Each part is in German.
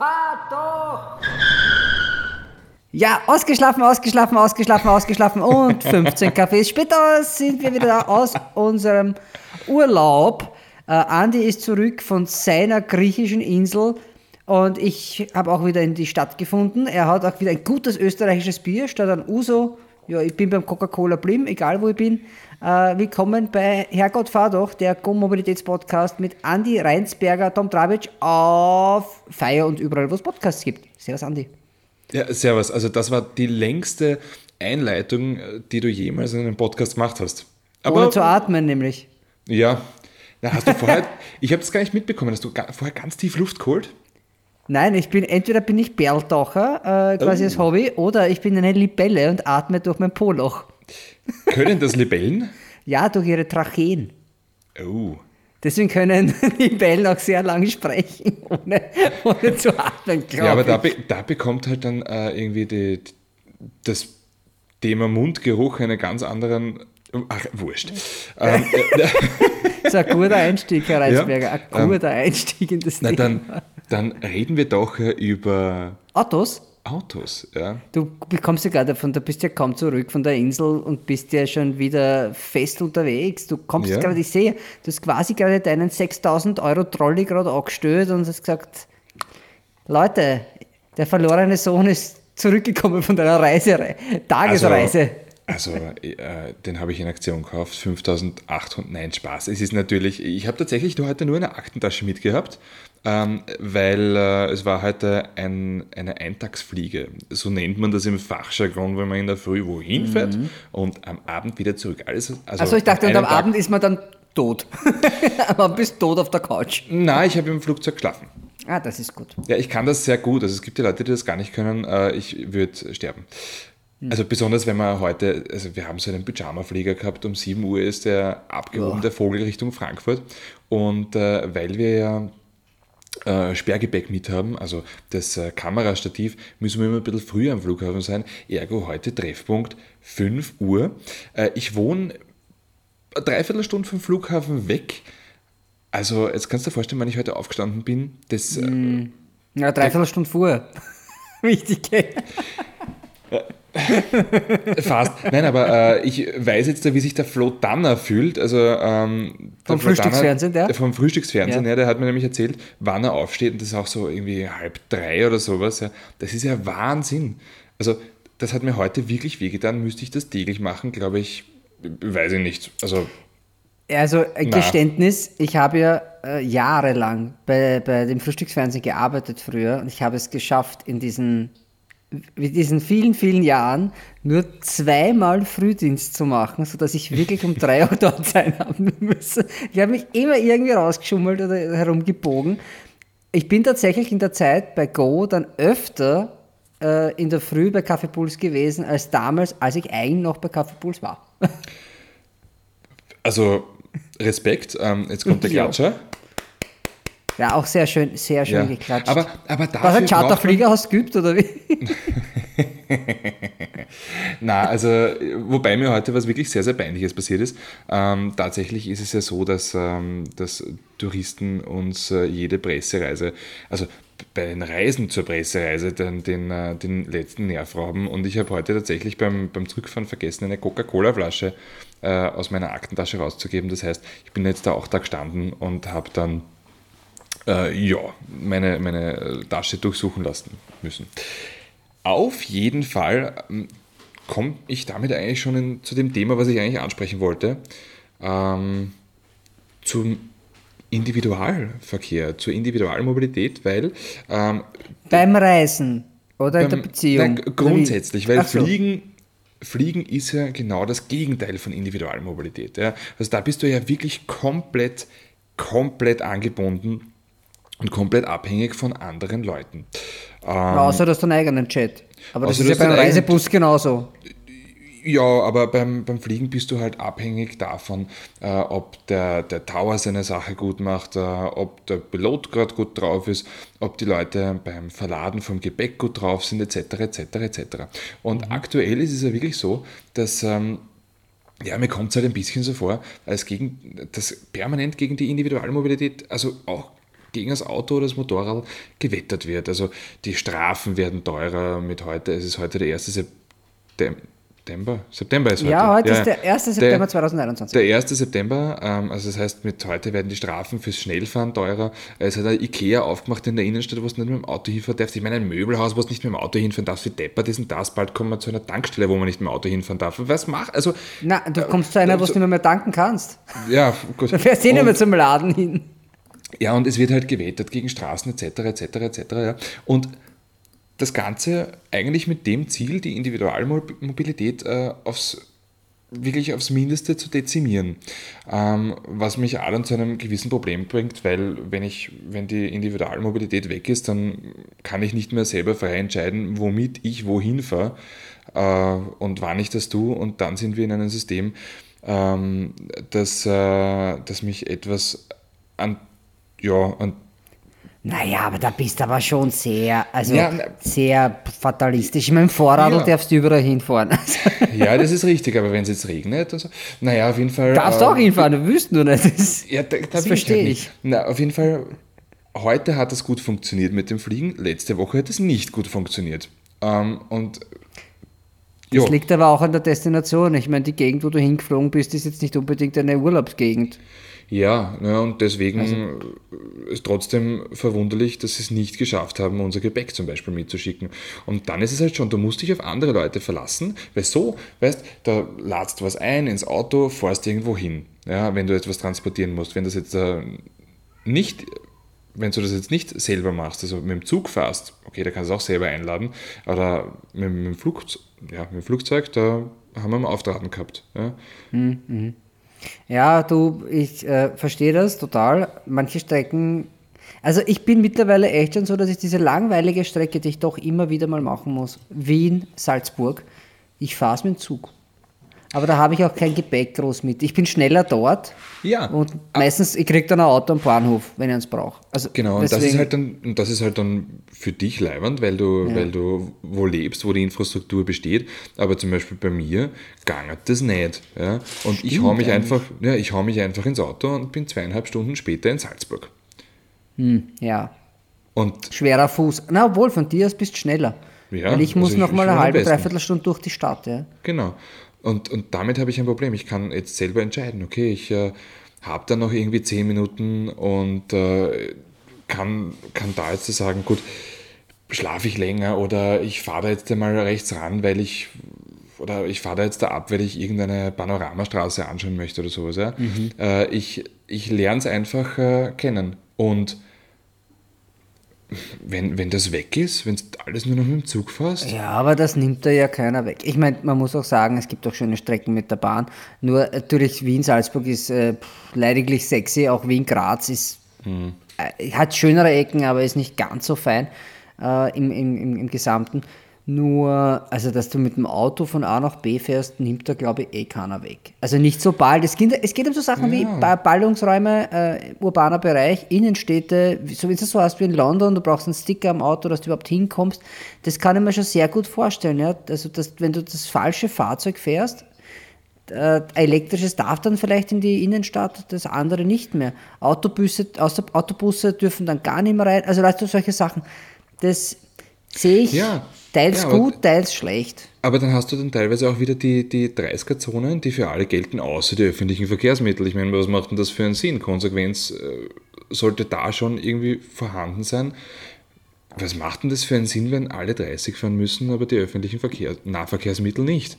fahr doch! Ja, ausgeschlafen, ausgeschlafen, ausgeschlafen, ausgeschlafen und 15 Kaffees später sind wir wieder da aus unserem Urlaub. Äh, Andi ist zurück von seiner griechischen Insel und ich habe auch wieder in die Stadt gefunden. Er hat auch wieder ein gutes österreichisches Bier statt ein Uso. Ja, ich bin beim Coca-Cola Blim, egal wo ich bin. Äh, willkommen bei Herrgott fahr doch, der Go-Mobilitäts-Podcast mit Andi Reinsberger, Tom Travic auf Feier und überall, wo es Podcasts gibt. Servus, Andi. Ja, servus. Also das war die längste Einleitung, die du jemals in einem Podcast gemacht hast. Aber, Ohne zu atmen nämlich. Ja. Na, hast du vorher, ich habe das gar nicht mitbekommen, hast du vorher ganz tief Luft geholt? Nein, ich bin entweder bin ich Berltaucher, äh, quasi oh. als Hobby, oder ich bin eine Libelle und atme durch mein Poloch. Können das Libellen? ja, durch ihre Tracheen. Oh. Deswegen können Libellen auch sehr lange sprechen, ohne, ohne zu atmen, glaube Ja, aber da, be da, bekommt halt dann äh, irgendwie die, das Thema Mundgeruch einen ganz anderen. Ach, wurscht. ähm, das ist ein guter Einstieg, Herr Reisberger. Ja, ein ähm, guter ähm, Einstieg in das na, Thema. Dann, dann reden wir doch über Autos. Autos, ja. Du kommst ja gerade von, du bist ja kaum zurück von der Insel und bist ja schon wieder fest unterwegs. Du kommst ja. gerade, ich sehe, du hast quasi gerade deinen 6000 Euro Trolley gerade angestellt und hast gesagt, Leute, der verlorene Sohn ist zurückgekommen von deiner Reise, Tagesreise. Also, also äh, den habe ich in Aktion gekauft, 5800, nein, Spaß. Es ist natürlich, ich habe tatsächlich heute nur eine Aktentasche mitgehabt ähm, weil äh, es war heute ein, eine Eintagsfliege. So nennt man das im Fachjargon, wenn man in der Früh wohin fährt mhm. und am Abend wieder zurück. Alles, also, also ich dachte, und am Tag Abend ist man dann tot. man bist tot auf der Couch. Nein, ich habe im Flugzeug geschlafen. Ah, das ist gut. Ja, ich kann das sehr gut. Also es gibt ja Leute, die das gar nicht können. Äh, ich würde sterben. Hm. Also besonders wenn man heute, also wir haben so einen Pyjama-Flieger gehabt, um 7 Uhr ist der abgehoben, oh. der Vogel Richtung Frankfurt. Und äh, weil wir ja äh, Sperrgepäck mit haben, also das äh, Kamerastativ, müssen wir immer ein bisschen früher am Flughafen sein. Ergo heute Treffpunkt 5 Uhr. Äh, ich wohne eine Dreiviertelstunde vom Flughafen weg. Also jetzt kannst du dir vorstellen, wann ich heute aufgestanden bin. Das, mm. Ja, dreiviertel Stunde vor. Wichtig. Fast. Nein, aber äh, ich weiß jetzt, wie sich der Flo Danner fühlt. Also, ähm, vom Frühstücksfernsehen, der? Vom Frühstücksfernsehen, ja. ja. der hat mir nämlich erzählt, wann er aufsteht und das ist auch so irgendwie halb drei oder sowas. Ja. Das ist ja Wahnsinn. Also, das hat mir heute wirklich wehgetan. Müsste ich das täglich machen, glaube ich, weiß ich nicht. Also, also ein Geständnis, ich habe ja äh, jahrelang bei, bei dem Frühstücksfernsehen gearbeitet früher und ich habe es geschafft, in diesen mit diesen vielen, vielen Jahren nur zweimal Frühdienst zu machen, sodass ich wirklich um drei Uhr dort sein haben müsse. Ich habe mich immer irgendwie rausgeschummelt oder herumgebogen. Ich bin tatsächlich in der Zeit bei Go dann öfter äh, in der Früh bei Kaffeepuls gewesen, als damals, als ich eigentlich noch bei Kaffeepuls war. Also Respekt, ähm, jetzt kommt der Klatscher. Ja, auch sehr schön, sehr schön ja. geklatscht. Aber, aber dafür Was, ein Charterflieger hast du geübt, oder wie? Na, also, wobei mir heute was wirklich sehr, sehr Peinliches passiert ist. Ähm, tatsächlich ist es ja so, dass, ähm, dass Touristen uns äh, jede Pressereise, also bei den Reisen zur Pressereise den, den, äh, den letzten Nerv rauben. Und ich habe heute tatsächlich beim, beim Zurückfahren vergessen, eine Coca-Cola-Flasche äh, aus meiner Aktentasche rauszugeben. Das heißt, ich bin jetzt da auch da gestanden und habe dann äh, ja, meine, meine Tasche durchsuchen lassen müssen. Auf jeden Fall ähm, komme ich damit eigentlich schon in, zu dem Thema, was ich eigentlich ansprechen wollte, ähm, zum Individualverkehr, zur Individualmobilität, weil ähm, beim Reisen oder beim, in der Beziehung. Nein, grundsätzlich, weil so. Fliegen Fliegen ist ja genau das Gegenteil von Individualmobilität. Ja. Also da bist du ja wirklich komplett, komplett angebunden und komplett abhängig von anderen Leuten. Ähm, außer du hast einen eigenen Chat. Aber das ist ja beim Reisebus genauso. Ja, aber beim, beim Fliegen bist du halt abhängig davon, äh, ob der, der Tower seine Sache gut macht, äh, ob der Pilot gerade gut drauf ist, ob die Leute beim Verladen vom Gepäck gut drauf sind, etc. etc. etc. Und mhm. aktuell ist es ja wirklich so, dass ähm, ja, mir kommt es halt ein bisschen so vor, als gegen das permanent gegen die Individualmobilität, also auch gegen das Auto oder das Motorrad gewettert wird. Also die Strafen werden teurer mit heute. Es ist heute der 1. September. September? September ist heute. Ja, heute ja, ist der 1. September der, 2021. Der 1. September, ähm, also das heißt, mit heute werden die Strafen fürs Schnellfahren teurer. Es hat ein Ikea aufgemacht in der Innenstadt, wo du nicht mit dem Auto hinfahren darfst. Ich meine, ein Möbelhaus, wo du nicht mit dem Auto hinfahren darfst, wie deppert ist denn das? Bald kommen wir zu einer Tankstelle, wo man nicht mit dem Auto hinfahren darf. Was macht? Also, Na, du kommst äh, zu einer, wo du nicht mehr tanken kannst. Ja, gut. Da fährst du eh nicht mehr zum Laden hin. Ja, und es wird halt gewettet gegen Straßen etc. etc. etc. Ja. Und das Ganze eigentlich mit dem Ziel, die Individualmobilität äh, aufs wirklich aufs Mindeste zu dezimieren. Ähm, was mich auch dann zu einem gewissen Problem bringt, weil wenn ich, wenn die Individualmobilität weg ist, dann kann ich nicht mehr selber frei entscheiden, womit ich wohin fahre äh, und wann ich das tue. Und dann sind wir in einem System, ähm, das, äh, das mich etwas an, ja, an naja, aber da bist du aber schon sehr, also ja, sehr fatalistisch. Mit dem Fahrrad ja. darfst du überall hinfahren. ja, das ist richtig, aber wenn es jetzt regnet und so, naja, auf jeden Fall. Darfst du ähm, auch hinfahren, du wüsst nur nicht. Das, ja, da, da das verstehe ich. Halt Na, auf jeden Fall, heute hat es gut funktioniert mit dem Fliegen, letzte Woche hat es nicht gut funktioniert. Ähm, und das jo. liegt aber auch an der Destination. Ich meine, die Gegend, wo du hingeflogen bist, ist jetzt nicht unbedingt eine Urlaubsgegend. Ja, ja und deswegen also, ist trotzdem verwunderlich, dass sie es nicht geschafft haben, unser Gepäck zum Beispiel mitzuschicken. Und dann ist es halt schon, du musst dich auf andere Leute verlassen, weil so, weißt, da ladst du was ein ins Auto, fährst irgendwo hin, ja, wenn du etwas transportieren musst. Wenn das jetzt äh, nicht wenn du das jetzt nicht selber machst, also mit dem Zug fährst, okay, da kannst du auch selber einladen, aber mit, mit, dem, Flug, ja, mit dem Flugzeug, da haben wir einen Auftraten gehabt. Ja. Mhm. Ja, du, ich äh, verstehe das total. Manche Strecken, also ich bin mittlerweile echt schon so, dass ich diese langweilige Strecke, die ich doch immer wieder mal machen muss, Wien, Salzburg, ich fahre es mit dem Zug. Aber da habe ich auch kein Gepäck groß mit. Ich bin schneller dort. Ja. Und meistens, ich kriege dann ein Auto am Bahnhof, wenn ich es brauche. Also genau, und das ist halt dann, das ist halt dann für dich leibend, weil du, ja. weil du wo lebst, wo die Infrastruktur besteht. Aber zum Beispiel bei mir gangert das nicht. Ja? Und Stimmt, ich hau mich einfach, ja, ich hau mich einfach ins Auto und bin zweieinhalb Stunden später in Salzburg. Hm, ja. Und Schwerer Fuß. Na, obwohl, von dir aus bist du schneller. Ja, Weil ich muss also noch mal eine halbe, dreiviertel Stunde durch die Stadt. Ja. Genau. Und, und damit habe ich ein Problem. Ich kann jetzt selber entscheiden, okay, ich äh, habe da noch irgendwie zehn Minuten und äh, kann, kann da jetzt sagen, gut, schlafe ich länger oder ich fahre da jetzt einmal rechts ran, weil ich oder ich fahre da jetzt da ab, weil ich irgendeine Panoramastraße anschauen möchte oder sowas. Ja? Mhm. Äh, ich ich lerne es einfach äh, kennen. Und wenn, wenn das weg ist, wenn du alles nur noch mit dem Zug fährst? Ja, aber das nimmt da ja keiner weg. Ich meine, man muss auch sagen, es gibt auch schöne Strecken mit der Bahn. Nur natürlich Wien-Salzburg ist äh, lediglich sexy, auch Wien-Graz ist, hm. äh, hat schönere Ecken, aber ist nicht ganz so fein äh, im, im, im Gesamten. Nur, also dass du mit dem Auto von A nach B fährst, nimmt da, glaube ich, eh keiner weg. Also nicht so bald. Es geht, es geht um so Sachen ja. wie Ballungsräume, äh, urbaner Bereich, Innenstädte, so wie es so hast wie in London, du brauchst einen Sticker am Auto, dass du überhaupt hinkommst. Das kann ich mir schon sehr gut vorstellen. Ja? Also, dass, wenn du das falsche Fahrzeug fährst, äh, elektrisches darf dann vielleicht in die Innenstadt, das andere nicht mehr. Autobusse, außer Autobusse dürfen dann gar nicht mehr rein. Also weißt du, solche Sachen. Das sehe ich. Ja Teils ja, gut, teils schlecht. Aber dann hast du dann teilweise auch wieder die, die 30er-Zonen, die für alle gelten, außer die öffentlichen Verkehrsmittel. Ich meine, was macht denn das für einen Sinn? Konsequenz äh, sollte da schon irgendwie vorhanden sein. Was macht denn das für einen Sinn, wenn alle 30 fahren müssen, aber die öffentlichen Verkehr Nahverkehrsmittel nicht?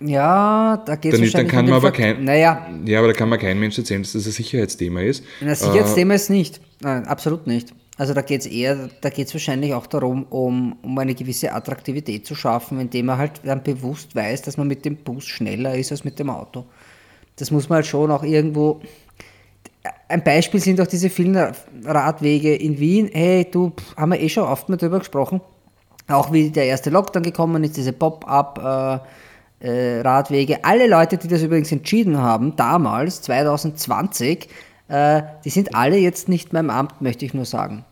Ja, da geht es wahrscheinlich dann kann man aber kein, naja. Ja, aber da kann man kein Mensch erzählen, dass das ein Sicherheitsthema ist. Ein Sicherheitsthema äh, ist nicht. Nein, absolut nicht. Also da geht es eher, da geht es wahrscheinlich auch darum, um, um eine gewisse Attraktivität zu schaffen, indem man halt dann bewusst weiß, dass man mit dem Bus schneller ist als mit dem Auto. Das muss man halt schon auch irgendwo. Ein Beispiel sind auch diese vielen Radwege in Wien. Hey, du, haben wir eh schon oft mal drüber gesprochen. Auch wie der erste Lockdown gekommen ist, diese Pop-up. Äh, äh, Radwege. Alle Leute, die das übrigens entschieden haben, damals, 2020, äh, die sind alle jetzt nicht mehr im Amt, möchte ich nur sagen.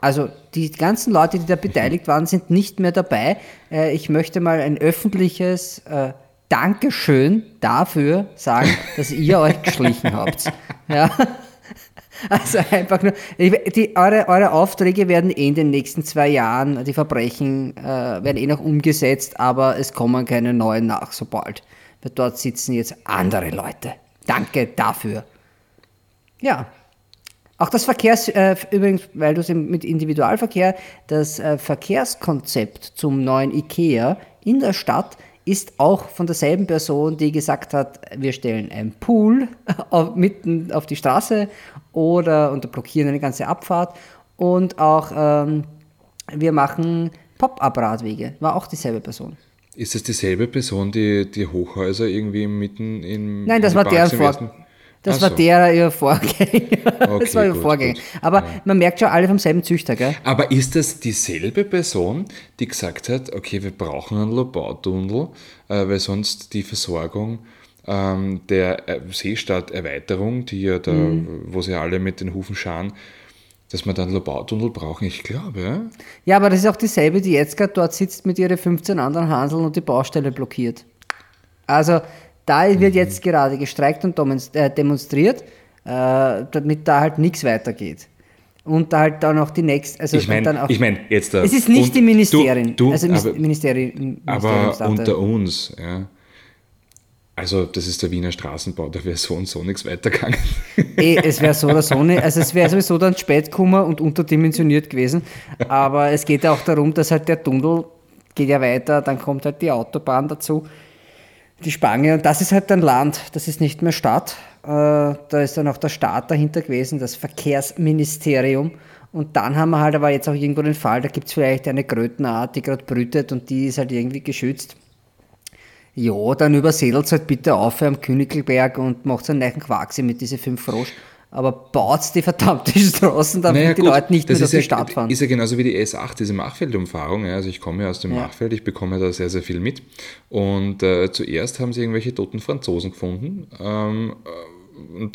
Also die ganzen Leute, die da beteiligt waren, sind nicht mehr dabei. Äh, ich möchte mal ein öffentliches äh, Dankeschön dafür sagen, dass ihr euch geschlichen habt. Ja. Also einfach nur, die, eure, eure Aufträge werden eh in den nächsten zwei Jahren, die Verbrechen äh, werden eh noch umgesetzt, aber es kommen keine neuen nach, sobald. Weil dort sitzen jetzt andere Leute. Danke dafür. Ja. Auch das Verkehrs, äh, übrigens, weil du es mit Individualverkehr, das äh, Verkehrskonzept zum neuen IKEA in der Stadt ist auch von derselben Person, die gesagt hat, wir stellen einen Pool auf, mitten auf die Straße oder und blockieren eine ganze Abfahrt und auch ähm, wir machen Pop-up-Radwege. War auch dieselbe Person. Ist es dieselbe Person, die die Hochhäuser irgendwie mitten in Nein, das war deren Vor das Ach war so. der ihr Vorgänger. Okay, das war ihr gut, Vorgänger. Gut. Aber ja. man merkt schon alle vom selben Züchter, gell? Aber ist das dieselbe Person, die gesagt hat, okay, wir brauchen einen Lobautunnel, äh, weil sonst die Versorgung ähm, der äh, Seestadterweiterung, die ja da, mhm. wo sie alle mit den Hufen scharen, dass man dann Lobautunnel brauchen, ich glaube. Ja? ja, aber das ist auch dieselbe, die jetzt gerade dort sitzt mit ihren 15 anderen Hanseln und die Baustelle blockiert. Also da wird mhm. jetzt gerade gestreikt und äh, demonstriert, äh, damit da halt nichts weitergeht. Und da halt dann auch die nächste, also ich meine, ich mein, jetzt da, Es ist nicht die Ministerin, du, du, also aber, Ministerin, aber unter uns, ja. Also, das ist der Wiener Straßenbau, da wäre so und so nichts weitergegangen. Ey, es wäre so oder so nicht. Also, es wäre sowieso dann spät gekommen und unterdimensioniert gewesen. Aber es geht ja auch darum, dass halt der Tunnel geht ja weiter, dann kommt halt die Autobahn dazu die Spange. Und das ist halt ein Land, das ist nicht mehr Stadt. Äh, da ist dann auch der Staat dahinter gewesen, das Verkehrsministerium. Und dann haben wir halt aber jetzt auch irgendwo den Fall, da gibt es vielleicht eine Krötenart, die gerade brütet und die ist halt irgendwie geschützt. Ja, dann übersedelt halt bitte auf am Königelberg und macht einen neuen Quaxi mit diesen fünf Frosch aber baut die verdammte Straßen, damit naja, die gut, Leute nicht mehr durch die Stadt fahren. Ist ja genauso wie die S8, diese Machfeldumfahrung. Ja, also ich komme ja aus dem ja. Machfeld, ich bekomme da sehr, sehr viel mit. Und äh, zuerst haben sie irgendwelche toten Franzosen gefunden. Ähm,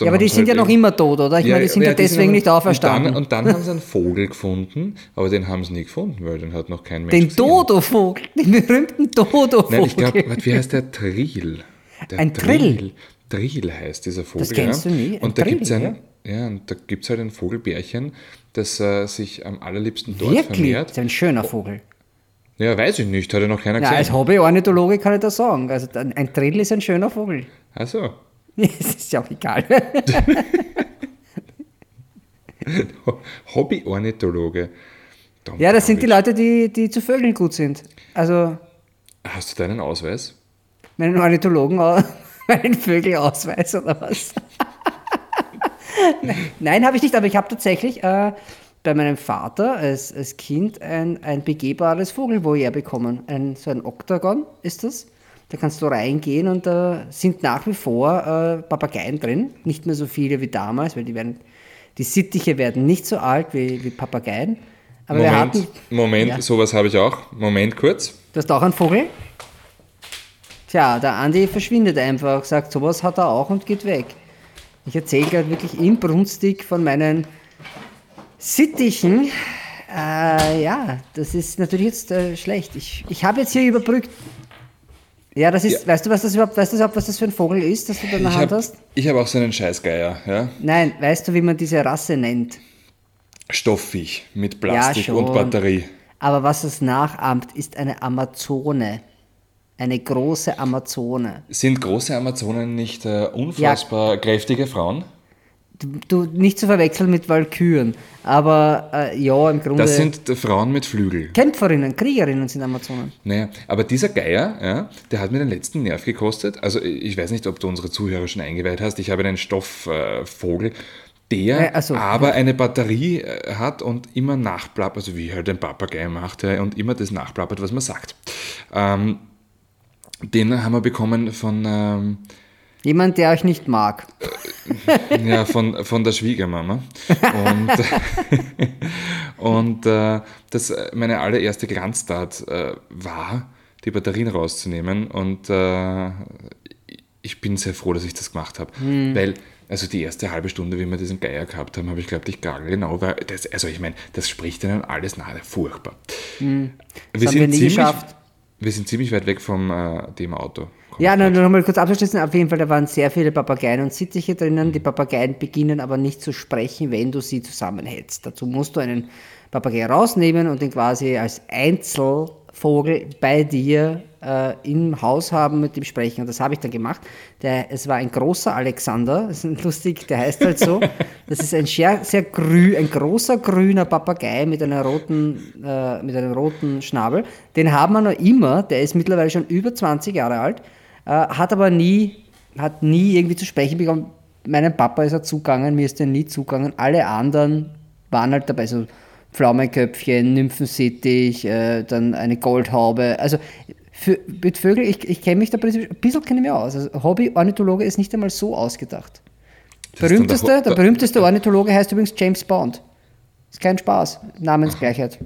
ja, aber die sind halt ja noch immer tot, oder? Ich ja, meine, die sind ja, ja deswegen sind nicht auferstanden. Und dann, und dann haben sie einen Vogel gefunden, aber den haben sie nie gefunden, weil den hat noch kein Mensch Den gesehen. Dodo-Vogel, den berühmten Dodo-Vogel. Nein, ich glaube, wie heißt der? Trill. Der ein Trill? Trill. Heißt dieser Vogel. Das kennst ja. du nie. Ein und da gibt es einen, ja, und da gibt es halt ein Vogelbärchen, das äh, sich am allerliebsten dort Wirklich? vermehrt. Das ist ein schöner Vogel. Ja, weiß ich nicht, hat ja noch keiner gesehen. Ja, als Hobby-Ornithologe kann ich das sagen. Also ein, Drill ist ein schöner Vogel. Ach so. Es ist ja auch egal. Hobby-Ornithologe. Ja, das sind die Leute, die, die zu Vögeln gut sind. Also. Hast du deinen Ausweis? Meinen Ornithologen, meinen Vögelausweis oder was? Nein, habe ich nicht, aber ich habe tatsächlich äh, bei meinem Vater als, als Kind ein, ein begehbares Vogelvoyeur bekommen. Ein, so ein Oktagon ist das. Da kannst du reingehen und da sind nach wie vor äh, Papageien drin. Nicht mehr so viele wie damals, weil die werden, die Sittiche werden nicht so alt wie, wie Papageien. Aber Moment, wir hatten, Moment, ja. sowas habe ich auch. Moment kurz. Du hast auch einen Vogel? Tja, der Andi verschwindet einfach, sagt, sowas hat er auch und geht weg. Ich erzähle gerade wirklich inbrünstig von meinen Sittichen. Äh, ja, das ist natürlich jetzt äh, schlecht. Ich, ich habe jetzt hier überbrückt. Ja, das ist, ja. weißt du, was das überhaupt, weißt du überhaupt, was das für ein Vogel ist, das du da in der Hand hab, hast? Ich habe auch so einen Scheißgeier, ja. Nein, weißt du, wie man diese Rasse nennt? Stoffig mit Plastik ja, und Batterie. Aber was es nachahmt, ist eine Amazone. Eine große Amazone. Sind große Amazonen nicht äh, unfassbar ja. kräftige Frauen? Du, nicht zu verwechseln mit Walküren, aber äh, ja, im Grunde. Das sind Frauen mit Flügel. Kämpferinnen, Kriegerinnen sind Amazonen. Naja, aber dieser Geier, ja, der hat mir den letzten Nerv gekostet. Also, ich weiß nicht, ob du unsere Zuhörer schon eingeweiht hast. Ich habe einen Stoffvogel, äh, der ja, also, aber eine Batterie äh, hat und immer nachplappert, also wie halt ein Papagei macht, ja, und immer das nachplappert, was man sagt. Ähm, den haben wir bekommen von. Ähm, Jemand, der euch nicht mag. Äh, ja, von, von der Schwiegermama. Und, und äh, das meine allererste Glanztat äh, war, die Batterien rauszunehmen. Und äh, ich bin sehr froh, dass ich das gemacht habe. Hm. Weil, also die erste halbe Stunde, wie wir diesen Geier gehabt haben, habe ich glaubt, ich gar genau, weil das, also ich meine, das spricht ihnen alles nahe, furchtbar. Hm. Das wir haben wir nie ziemlich, geschafft wir sind ziemlich weit weg von äh, dem Auto. Komm Ja, ich nur grad. noch mal kurz abzuschließen. Auf jeden Fall, da waren sehr viele Papageien und Sittiche drinnen. Die Papageien beginnen aber nicht zu sprechen, wenn du sie zusammenhältst. Dazu musst du einen Papagei rausnehmen und den quasi als Einzelvogel bei dir äh, im Haus haben, mit dem sprechen. Und das habe ich dann gemacht. Der, es war ein großer Alexander, das ist lustig, der heißt halt so. Das ist ein sehr, sehr grü, ein großer grüner Papagei mit einer roten, äh, mit einem roten Schnabel. Den haben wir noch immer, der ist mittlerweile schon über 20 Jahre alt, äh, hat aber nie, hat nie irgendwie zu sprechen bekommen. Meinem Papa ist er zugegangen, mir ist er nie zugegangen. Alle anderen waren halt dabei, so Pflaumenköpfchen, Nymphensittich, äh, dann eine Goldhaube. Also für, mit Vögeln, ich, ich kenne mich da prinzipiell- ein bisschen kenne ich mich aus. Also Hobby-Ornithologe ist nicht einmal so ausgedacht. Das Berühmteste, der der berühmteste Ornithologe heißt übrigens James Bond. Ist kein Spaß. Namensgleichheit.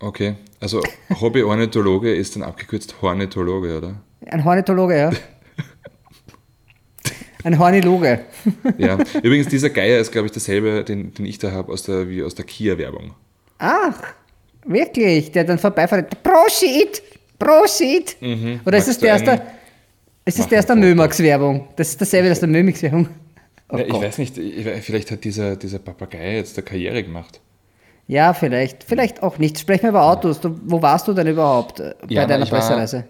Okay, also Hobby-Ornithologe ist dann abgekürzt Hornithologe, oder? Ein Ornithologe, ja. Ein Horniloge. Ja. Übrigens, dieser Geier ist, glaube ich, derselbe, den, den ich da habe, aus der, wie aus der Kia-Werbung. Ach, wirklich? Der dann vorbeifährt. Prosit! Prosit! Oder ist Magst es du der aus der, ist Mach der aus. Mömax-Werbung? Das ist dasselbe aus der Mömax-Werbung. Oh ja, ich weiß nicht, vielleicht hat dieser, dieser Papagei jetzt eine Karriere gemacht. Ja, vielleicht. Vielleicht auch nicht. Sprechen wir über Autos. Du, wo warst du denn überhaupt äh, bei Ja, deiner ich war- Pressereise?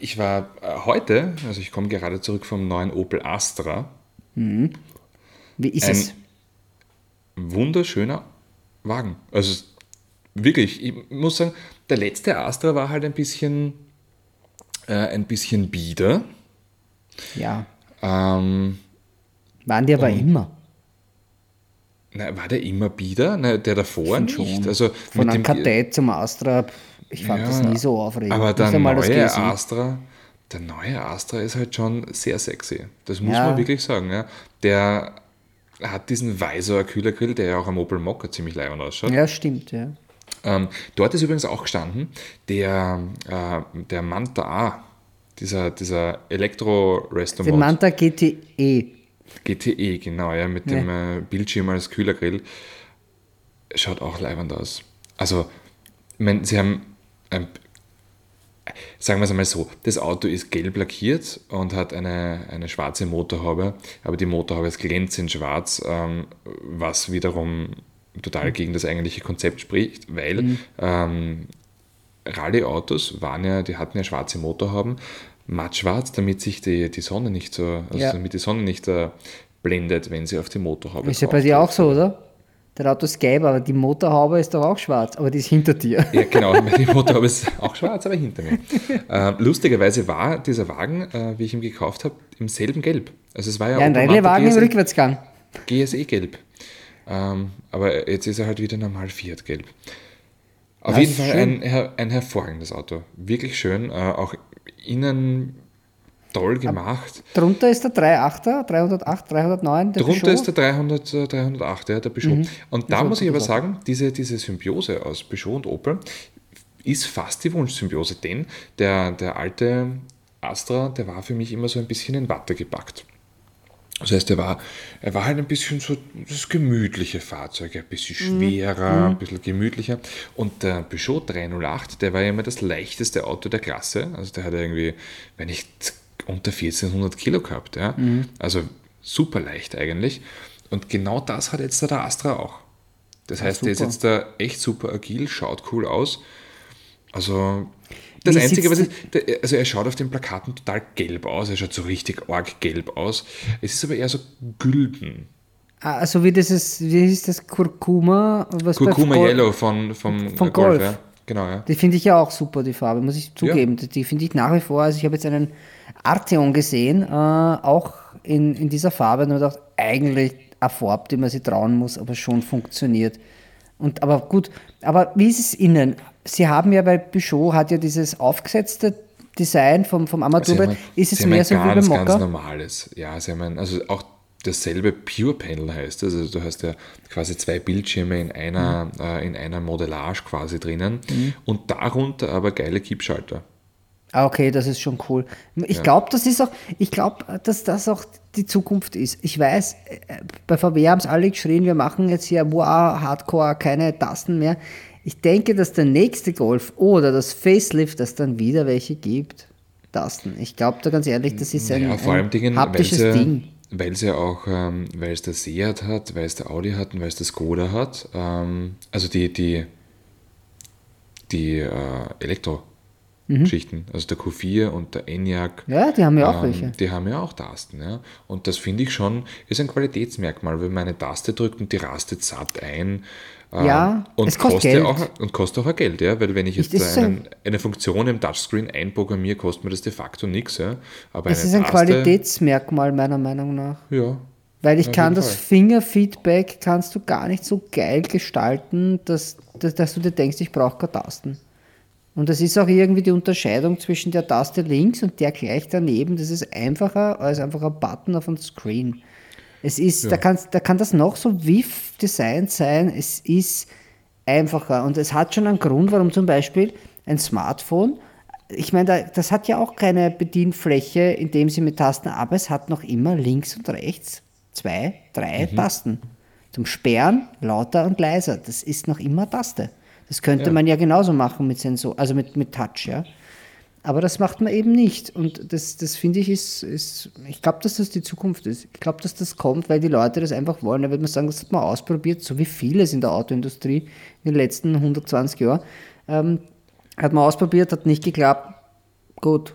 Ich war äh, heute, also ich komme gerade zurück vom neuen Opel Astra, Wie ist ein- es? wunderschöner Wagen. Also es- wirklich, ich muss sagen, der letzte Astra war halt ein bisschen, äh, ein bisschen bieder. Ja. Ähm, Waren die aber immer. na, war der immer bieder? Na, der davor Find nicht. schon. Also Von einem Kadett zum Astra, ich fand Ja, das nie so aufregend. Aber der neue. Astra, der neue Astra ist halt schon sehr sexy. Das muss Ja. man wirklich sagen. Ja. Der hat diesen Visor Kühlergrill, der ja auch am Opel Mokka ziemlich leibend ausschaut. Ja, stimmt, ja. Ähm, dort ist übrigens auch gestanden, der, äh, der Manta A, dieser, dieser elektro resto Den Manta GTE. GTE, genau, ja, mit dem äh, Bildschirm als Kühlergrill. Schaut auch leibend aus. Also, ich meine, sie haben, ein, sagen wir es einmal so, das Auto ist gelb lackiert und hat eine, eine schwarze Motorhaube, aber die Motorhaube ist glänzend schwarz, ähm, was wiederum total gegen das eigentliche Konzept spricht, weil ähm, Rallye-Autos waren ja, die hatten ja schwarze Motorhauben, mattschwarz, damit sich die, die Sonne nicht so, also Ja. damit die Sonne nicht äh, blendet, wenn sie auf die Motorhaube Ist ja bei dir auch so, oder? Der Auto ist gelb, aber die Motorhaube ist doch auch schwarz, aber die ist hinter dir. Ja, genau. Die Motorhaube ist auch schwarz, aber hinter mir. Äh, lustigerweise war dieser Wagen, äh, wie ich ihn gekauft habe, im selben Gelb. Also es war ja, Ja, ein Rallye-Wagen im GSE Rückwärtsgang. GSE-Gelb. Ähm, aber jetzt ist er halt wieder normal Fiat-Gelb. Auf Das jeden Fall ein, ein hervorragendes Auto. Wirklich schön. Äh, auch innen toll gemacht. Drunter ist der 3.8er, 308, 309, der Drunter Peugeot. ist der 300, äh, 308, ja, der Peugeot. Und da Das muss ich aber sagen, diese, diese Symbiose aus Peugeot und Opel ist fast die Wunschsymbiose, denn der, der alte Astra, der war für mich immer so ein bisschen in Watte gepackt. Das heißt, er war, er war halt ein bisschen so das gemütliche Fahrzeug, ein bisschen schwerer, ein bisschen gemütlicher. Und der Peugeot 308, der war ja immer das leichteste Auto der Klasse. Also der hat irgendwie, wenn nicht unter 1400 Kilo gehabt. Ja? Also super leicht eigentlich. Und genau das hat jetzt der Astra auch. Das heißt, der ist jetzt da echt super agil, schaut cool aus. Also das Wie Einzige, was ich, also er schaut auf den Plakaten total gelb aus, er schaut so richtig arg gelb aus. Es ist aber eher so gülden. Ah, Also wie dieses, wie hieß das, Kurkuma? Was Kurkuma Yellow von, vom Von äh, Golf. Golf. Ja. Genau, ja. Die finde ich ja auch super, die Farbe, muss ich zugeben. Die- Die finde ich nach wie vor, also ich habe jetzt einen Arteon gesehen, äh, auch in, in dieser Farbe, und habe gedacht, eigentlich eine Farbe, die man sich trauen muss, aber schon funktioniert. Und, aber gut, aber wie ist es innen? Sie haben ja bei Peugeot, hat ja dieses aufgesetzte Design vom, vom haben- ist es sie mehr ein so wie beim ganz, ganz Mokka? normales. Ja, sie haben ein, also auch dasselbe Pure Panel heißt es. Also du hast ja quasi zwei Bildschirme in einer, Mhm. äh, in einer Modellage quasi drinnen und darunter aber geile Kippschalter. Ah, okay, das ist schon cool. Ich glaube, das ist auch, ich glaube, dass das auch die Zukunft ist. Ich weiß, äh, bei VW haben es alle geschrien, wir machen jetzt hier wow, Hardcore, keine Tasten mehr. Ich denke, dass der nächste Golf oder das Facelift, das dann wieder welche gibt, Tasten. Ich glaube da ganz ehrlich, das ist ein, Ja, vor allem ein Dingen, haptisches weil Ding. Weil es ja auch, ähm, weil es der Seat hat, weil es der Audi hat und weil es der Skoda hat. Ähm, also die, die, die äh, Elektro-Geschichten, also der Q4 und der. Mhm. Ja, die haben ja auch ähm, welche. Die haben ja auch Tasten, ja. Und das finde ich schon, ist ein Qualitätsmerkmal, wenn man eine Taste drückt und die rastet satt ein. ähm, Ja, und es kostet kostet auch, und kostet auch Geld, ja, weil wenn ich jetzt ist einen, eine Funktion im Touchscreen einprogrammiere, kostet mir das de facto nichts, ja. Aber Es ist ein Taste, Qualitätsmerkmal meiner Meinung nach. Ja, Weil ich kann das. Fingerfeedback kannst du gar nicht so geil gestalten, dass, dass, dass du dir denkst, ich brauche keine Tasten. Und das ist auch irgendwie die Unterscheidung zwischen der Taste links und der gleich daneben. Das ist einfacher als einfach ein Button auf dem Screen. Es ist, da, kann's, da kann das noch so wiff designt sein, es ist einfacher. Und es hat schon einen Grund, warum zum Beispiel ein Smartphone, ich meine, da, das hat ja auch keine Bedienfläche, in dem sie mit Tasten, aber es hat noch immer links und rechts zwei, drei Tasten. Zum Sperren, lauter und leiser. Das ist noch immer Taste. Das könnte Ja. man ja genauso machen mit Sensor, also mit, mit Touch, ja. Aber das macht man eben nicht. Und das, das finde ich ist, ist ich glaube, dass das die Zukunft ist. Ich glaube, dass das kommt, weil die Leute das einfach wollen. Da würde man sagen, das hat man ausprobiert, so wie vieles in der Autoindustrie in den letzten 120 Jahren. Ähm, hat man ausprobiert, hat nicht geklappt. Gut.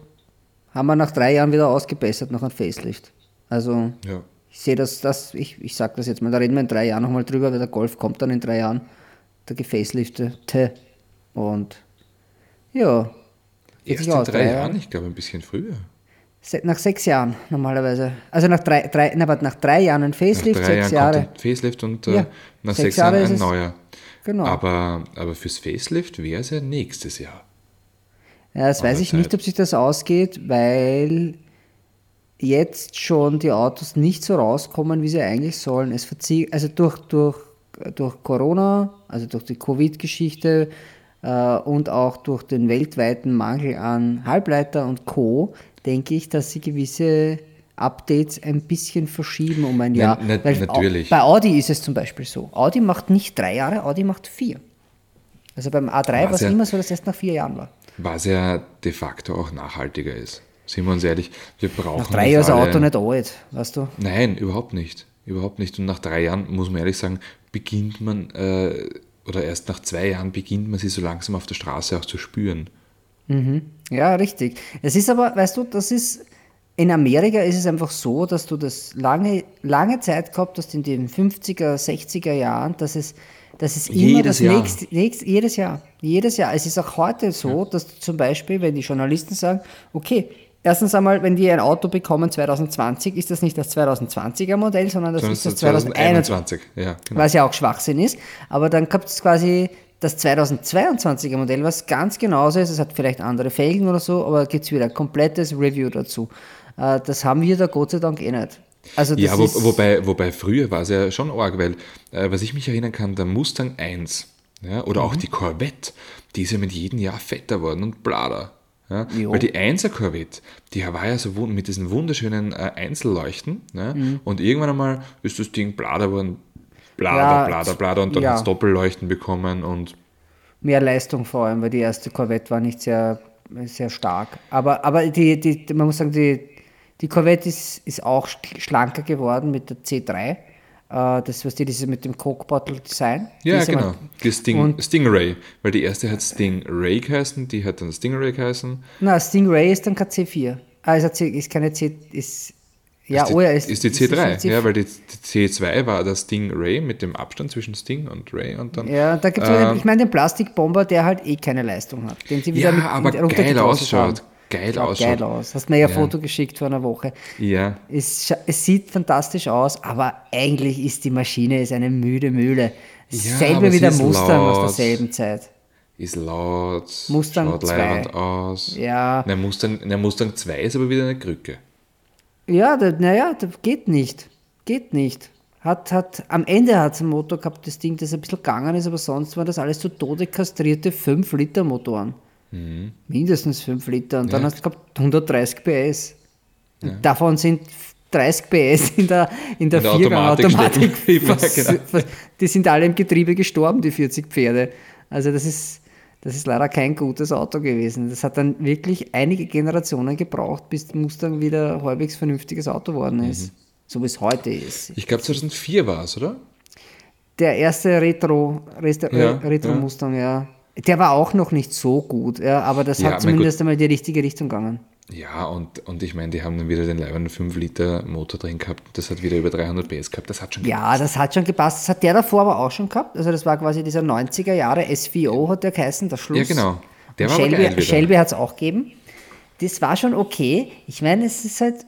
Haben wir nach drei Jahren wieder ausgebessert, nach einem Facelift. Also, ja. ich sehe das, das ich, ich sage das jetzt mal, da reden wir in drei Jahren nochmal drüber, weil der Golf kommt dann in drei Jahren, der gefaceliftete. Und ja, Erst in aus, drei Jahren, ich glaube ein bisschen früher. Nach sechs Jahren normalerweise. Also nach drei, drei, na, nach drei Jahren ein Nach Facelift, drei sechs Jahren Jahre. Facelift und äh, Ja, nach sechs sechs Jahre Jahren ist ein neuer. Genau. Aber, aber fürs Facelift wäre es ja nächstes Jahr. Ja, das weiß ich nicht, Zeit. ob sich das ausgeht, weil jetzt schon die Autos nicht so rauskommen, wie sie eigentlich sollen. Es verzieht, also durch, durch, durch Corona, also durch die Covid-Geschichte äh, und auch durch den weltweiten Mangel an Halbleiter und Co., denke ich, dass sie gewisse Updates ein bisschen verschieben um ein Jahr. na- Weil natürlich. Bei Audi ist es zum Beispiel so. Audi macht nicht drei Jahre, Audi macht vier. Also beim A3 war es ja- immer so, dass es erst nach vier Jahren war. Was ja de facto auch nachhaltiger ist. Sind wir uns ehrlich, wir brauchen Nach drei Jahren ist ein Auto nicht alt, weißt du? Nein, überhaupt nicht. Überhaupt nicht. Und nach drei Jahren, muss man ehrlich sagen, beginnt man, äh, oder erst nach zwei Jahren beginnt man sie so langsam auf der Straße auch zu spüren. Ja, richtig. Es ist aber, weißt du, das ist, in Amerika ist es einfach so, dass du das lange, lange Zeit gehabt hast, in den 50er, 60er Jahren, dass es, dass es immer Jedes das Jahr. nächste, nächste, jedes Jahr, jedes Jahr. Es ist auch heute so, dass du zum Beispiel, wenn die Journalisten sagen, okay, erstens einmal, wenn die ein Auto bekommen 2020, ist das nicht das 2020er Modell, sondern das Sondern ist das so 2021. 2021. Ja, genau. was ja auch Schwachsinn ist. Aber dann gibt es quasi das 2022er Modell, was ganz genauso ist. Es hat vielleicht andere Felgen oder so, aber gibt es wieder ein komplettes Review dazu. Äh, Das haben wir da Gott sei Dank eh nicht. Also das Ja, wo, wobei, wobei früher war es ja schon arg, weil, äh, was ich mich erinnern kann, der Mustang 1 ja, oder Mhm. auch die Corvette, die ist ja mit jedem Jahr fetter worden und blader. Ja, Jo. weil die 1er Corvette, die war ja so mit diesen wunderschönen äh, Einzelleuchten ja, Mhm. und irgendwann einmal ist das Ding blader worden, blader, Ja, blader, blader und dann ja. hat es Doppelleuchten bekommen und mehr Leistung vor allem, weil die erste Corvette war nicht sehr, sehr stark. Aber, aber die, die, man muss sagen, die, die Corvette ist, ist auch sch- schlanker geworden mit der C3. Äh, Das, was die, diese mit dem Coke Bottle Design. Die ja, ist genau, die Sting, Stingray, weil die erste hat Stingray geheißen, die hat dann Stingray geheißen. Na, Stingray ist dann kein C4. Ah, ist, C, ist keine C, ist, ja, ist die, oh ja, ist, die ist C3, schon ja, weil die, die C2 war der Stingray mit dem Abstand zwischen Sting und Ray und dann. Ja, da gibt es, Ähm, ich meine, den Plastikbomber, der halt eh keine Leistung hat. Den sie wieder Ja, mit aber geil runtergedrosselt ausschaut. haben. Geil ausschaut. geil aus. Hast mir ja ein. Foto geschickt vor einer Woche. Ja, Es, es sieht fantastisch aus, aber eigentlich ist die Maschine ist eine müde Mühle. Ja, Selbe wie der Mustang aus laut. derselben Zeit. ist laut, Mustang schaut 2. leibend aus. Ja. Der Mustang, der Mustang 2 ist aber wieder eine Krücke. Ja, naja, das geht nicht. Geht nicht. Hat, hat, am Ende hat es einen Motor gehabt, das Ding, das ein bisschen gegangen ist, aber sonst waren das alles so tode kastrierte 5-Liter-Motoren. Mindestens 5 Liter. Und dann Mhm. Ja. hast du gehabt 130 PS. Und davon sind 30 PS in der, in der, In der Automatik Automatik. vers- genau. Die sind alle im Getriebe gestorben, die 40 Pferde. Also das ist, das ist leider kein gutes Auto gewesen. Das hat dann wirklich einige Generationen gebraucht, bis Mustang wieder halbwegs vernünftiges Auto geworden ist. So wie es heute ist. Ich glaube 2004 war es, oder? Der erste Retro, Rest- Ja, Retro ja. Mustang, ja. Der war auch noch nicht so gut, ja, aber das Ja, hat zumindest einmal in die richtige Richtung gegangen. Ja, und, und ich meine, die haben dann wieder den leibenden 5-Liter Motor drin gehabt. Das hat wieder über 300 PS gehabt. Das hat schon Ja, das hat schon gepasst. Das hat der davor aber auch schon gehabt. Also das war quasi dieser 90er Jahre SVO hat der geheißen, der Schluss. Ja, genau. Der war Shelby. Shelby hat es auch gegeben. Das war schon okay. Ich meine, es ist halt,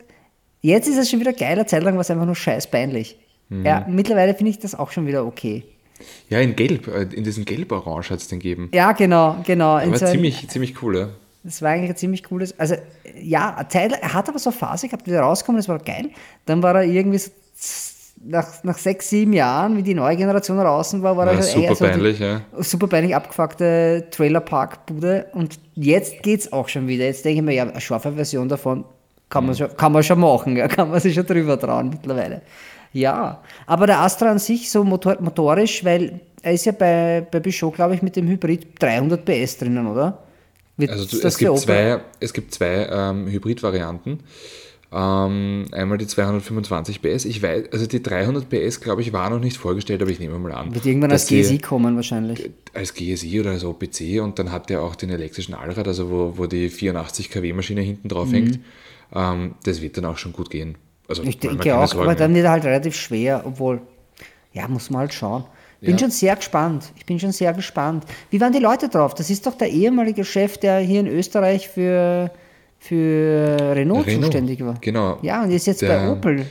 jetzt ist es schon wieder geiler, Zeit lang war es einfach nur scheiß peinlich. Mhm. Ja, mittlerweile finde ich das auch schon wieder okay. Ja, in Gelb, äh, in diesem Gelb-Orange hat es den gegeben. Ja, genau, genau. Aber so ziemlich, ziemlich cool, ja. Das war eigentlich ein ziemlich cooles. Also, ja, Zeit, er hat aber so eine Phase gehabt, wieder rausgekommen, das war geil. Dann war er irgendwie so nach, nach sechs, sieben Jahren, wie die neue Generation draußen war, war er War schon super eher so die- peinlich, ja. Super peinlich abgefuckte Trailerpark-Bude. Und jetzt geht's auch schon wieder. Jetzt denke ich mir, ja, eine scharfe Version davon kann Mhm. man, schon, kann man schon machen, ja, kann man sich schon drüber trauen mittlerweile. Ja, aber der Astra an sich so motor, motorisch, weil er ist ja bei, bei Peugeot, glaube ich, mit dem Hybrid 300 PS drinnen, oder? Wird Also es, gibt zwei, es gibt zwei ähm, Hybrid-Varianten. Ähm, einmal die 225 PS. Ich weiß, also die 300 PS, glaube ich, war noch nicht vorgestellt, aber ich nehme mal an. Wird irgendwann als die- GSI kommen wahrscheinlich. als GSI oder als OPC und dann hat der auch den elektrischen Allrad, also wo, wo die 84 kW Maschine hinten drauf hängt. Ähm, das wird dann auch schon gut gehen. Also. Ich denke auch, aber dann wird er halt relativ schwer, obwohl, ja, muss man halt schauen. Bin Ja. schon sehr gespannt. Ich bin schon sehr gespannt. Wie waren die Leute drauf? Das ist doch der ehemalige Chef, der hier in Österreich für, für Renault, Renault, zuständig war. genau. Ja, und ist jetzt bei Der- Opel.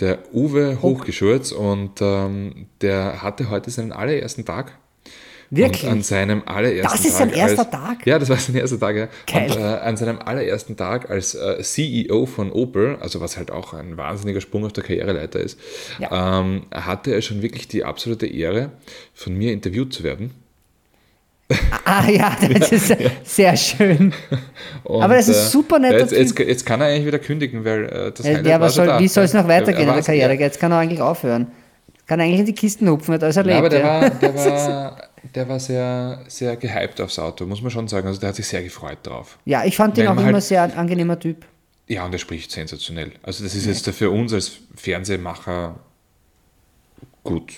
Der Uwe Hochgeschurz und ähm, der hatte heute seinen allerersten Tag. Wirklich? Und an seinem allerersten Das ist Tag. sein erster als, Tag? Ja, das war sein erster Tag, ja. Geil. Und äh, an seinem allerersten Tag als äh, CEO von Opel, also was halt auch ein wahnsinniger Sprung auf der Karriereleiter ist, Ja. ähm, hatte er schon wirklich die absolute Ehre, von mir interviewt zu werden. Ah ja, das ist sehr schön. Und, Aber das ist äh, super netter jetzt, jetzt, jetzt kann er eigentlich wieder kündigen, weil äh, das Ja, Highlight ja, schon soll, da. wie soll es noch weitergehen in der Karriere? Ja, Jetzt kann er eigentlich aufhören. Kann eigentlich in die Kisten hupfen, hat alles erlebt. Ja, aber der ja. war, der war, der war sehr, sehr gehypt aufs Auto, muss man schon sagen. Also der hat sich sehr gefreut drauf. ja, ich fand ihn auch immer halt- sehr ein angenehmer Typ. Ja, und er spricht sensationell. Also das ist jetzt für uns als Fernsehmacher gut.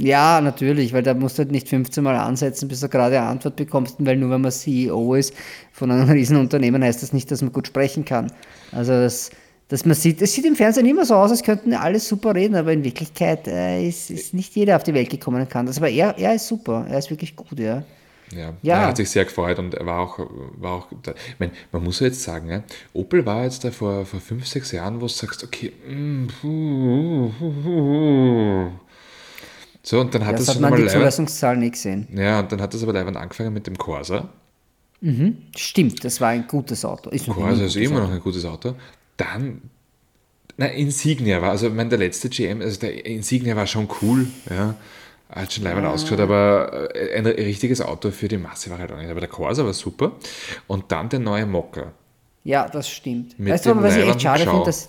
Ja, natürlich, weil da musst du halt nicht 15 Mal ansetzen, bis du gerade eine Antwort bekommst, weil nur wenn man CEO ist von einem riesen Unternehmen, heißt das nicht, dass man gut sprechen kann. Also das, dass man sieht, es sieht im Fernsehen immer so aus, als könnten alle super reden, aber in Wirklichkeit äh, ist, ist nicht jeder auf die Welt gekommen und kann das. Aber er, er ist super, er ist wirklich gut, ja. Ja, Ja. Er hat sich sehr gefreut und er war auch, war auch da. Ich meine, man muss ja jetzt sagen, ja, Opel war jetzt da vor, vor fünf, sechs Jahren, wo du sagst, okay, mm, hu, hu, hu, hu. so und dann hat Das das hat man die leibend, Zulassungszahlen nicht gesehen. ja, und dann hat das aber leibend angefangen mit dem Corsa. Stimmt, das war ein gutes Auto. Ist Corsa ist immer noch ein gutes Auto. Dann, na, Insignia war, also ich meine, der letzte GM, also der Insignia war schon cool, ja. Hat schon leibend ausgeschaut, aber äh, ein richtiges Auto für die Masse war halt auch nicht. Aber der Corsa war super. Und dann der neue Mokka. Ja, das stimmt. Mit weißt du, aber was ich echt schade finde, dass,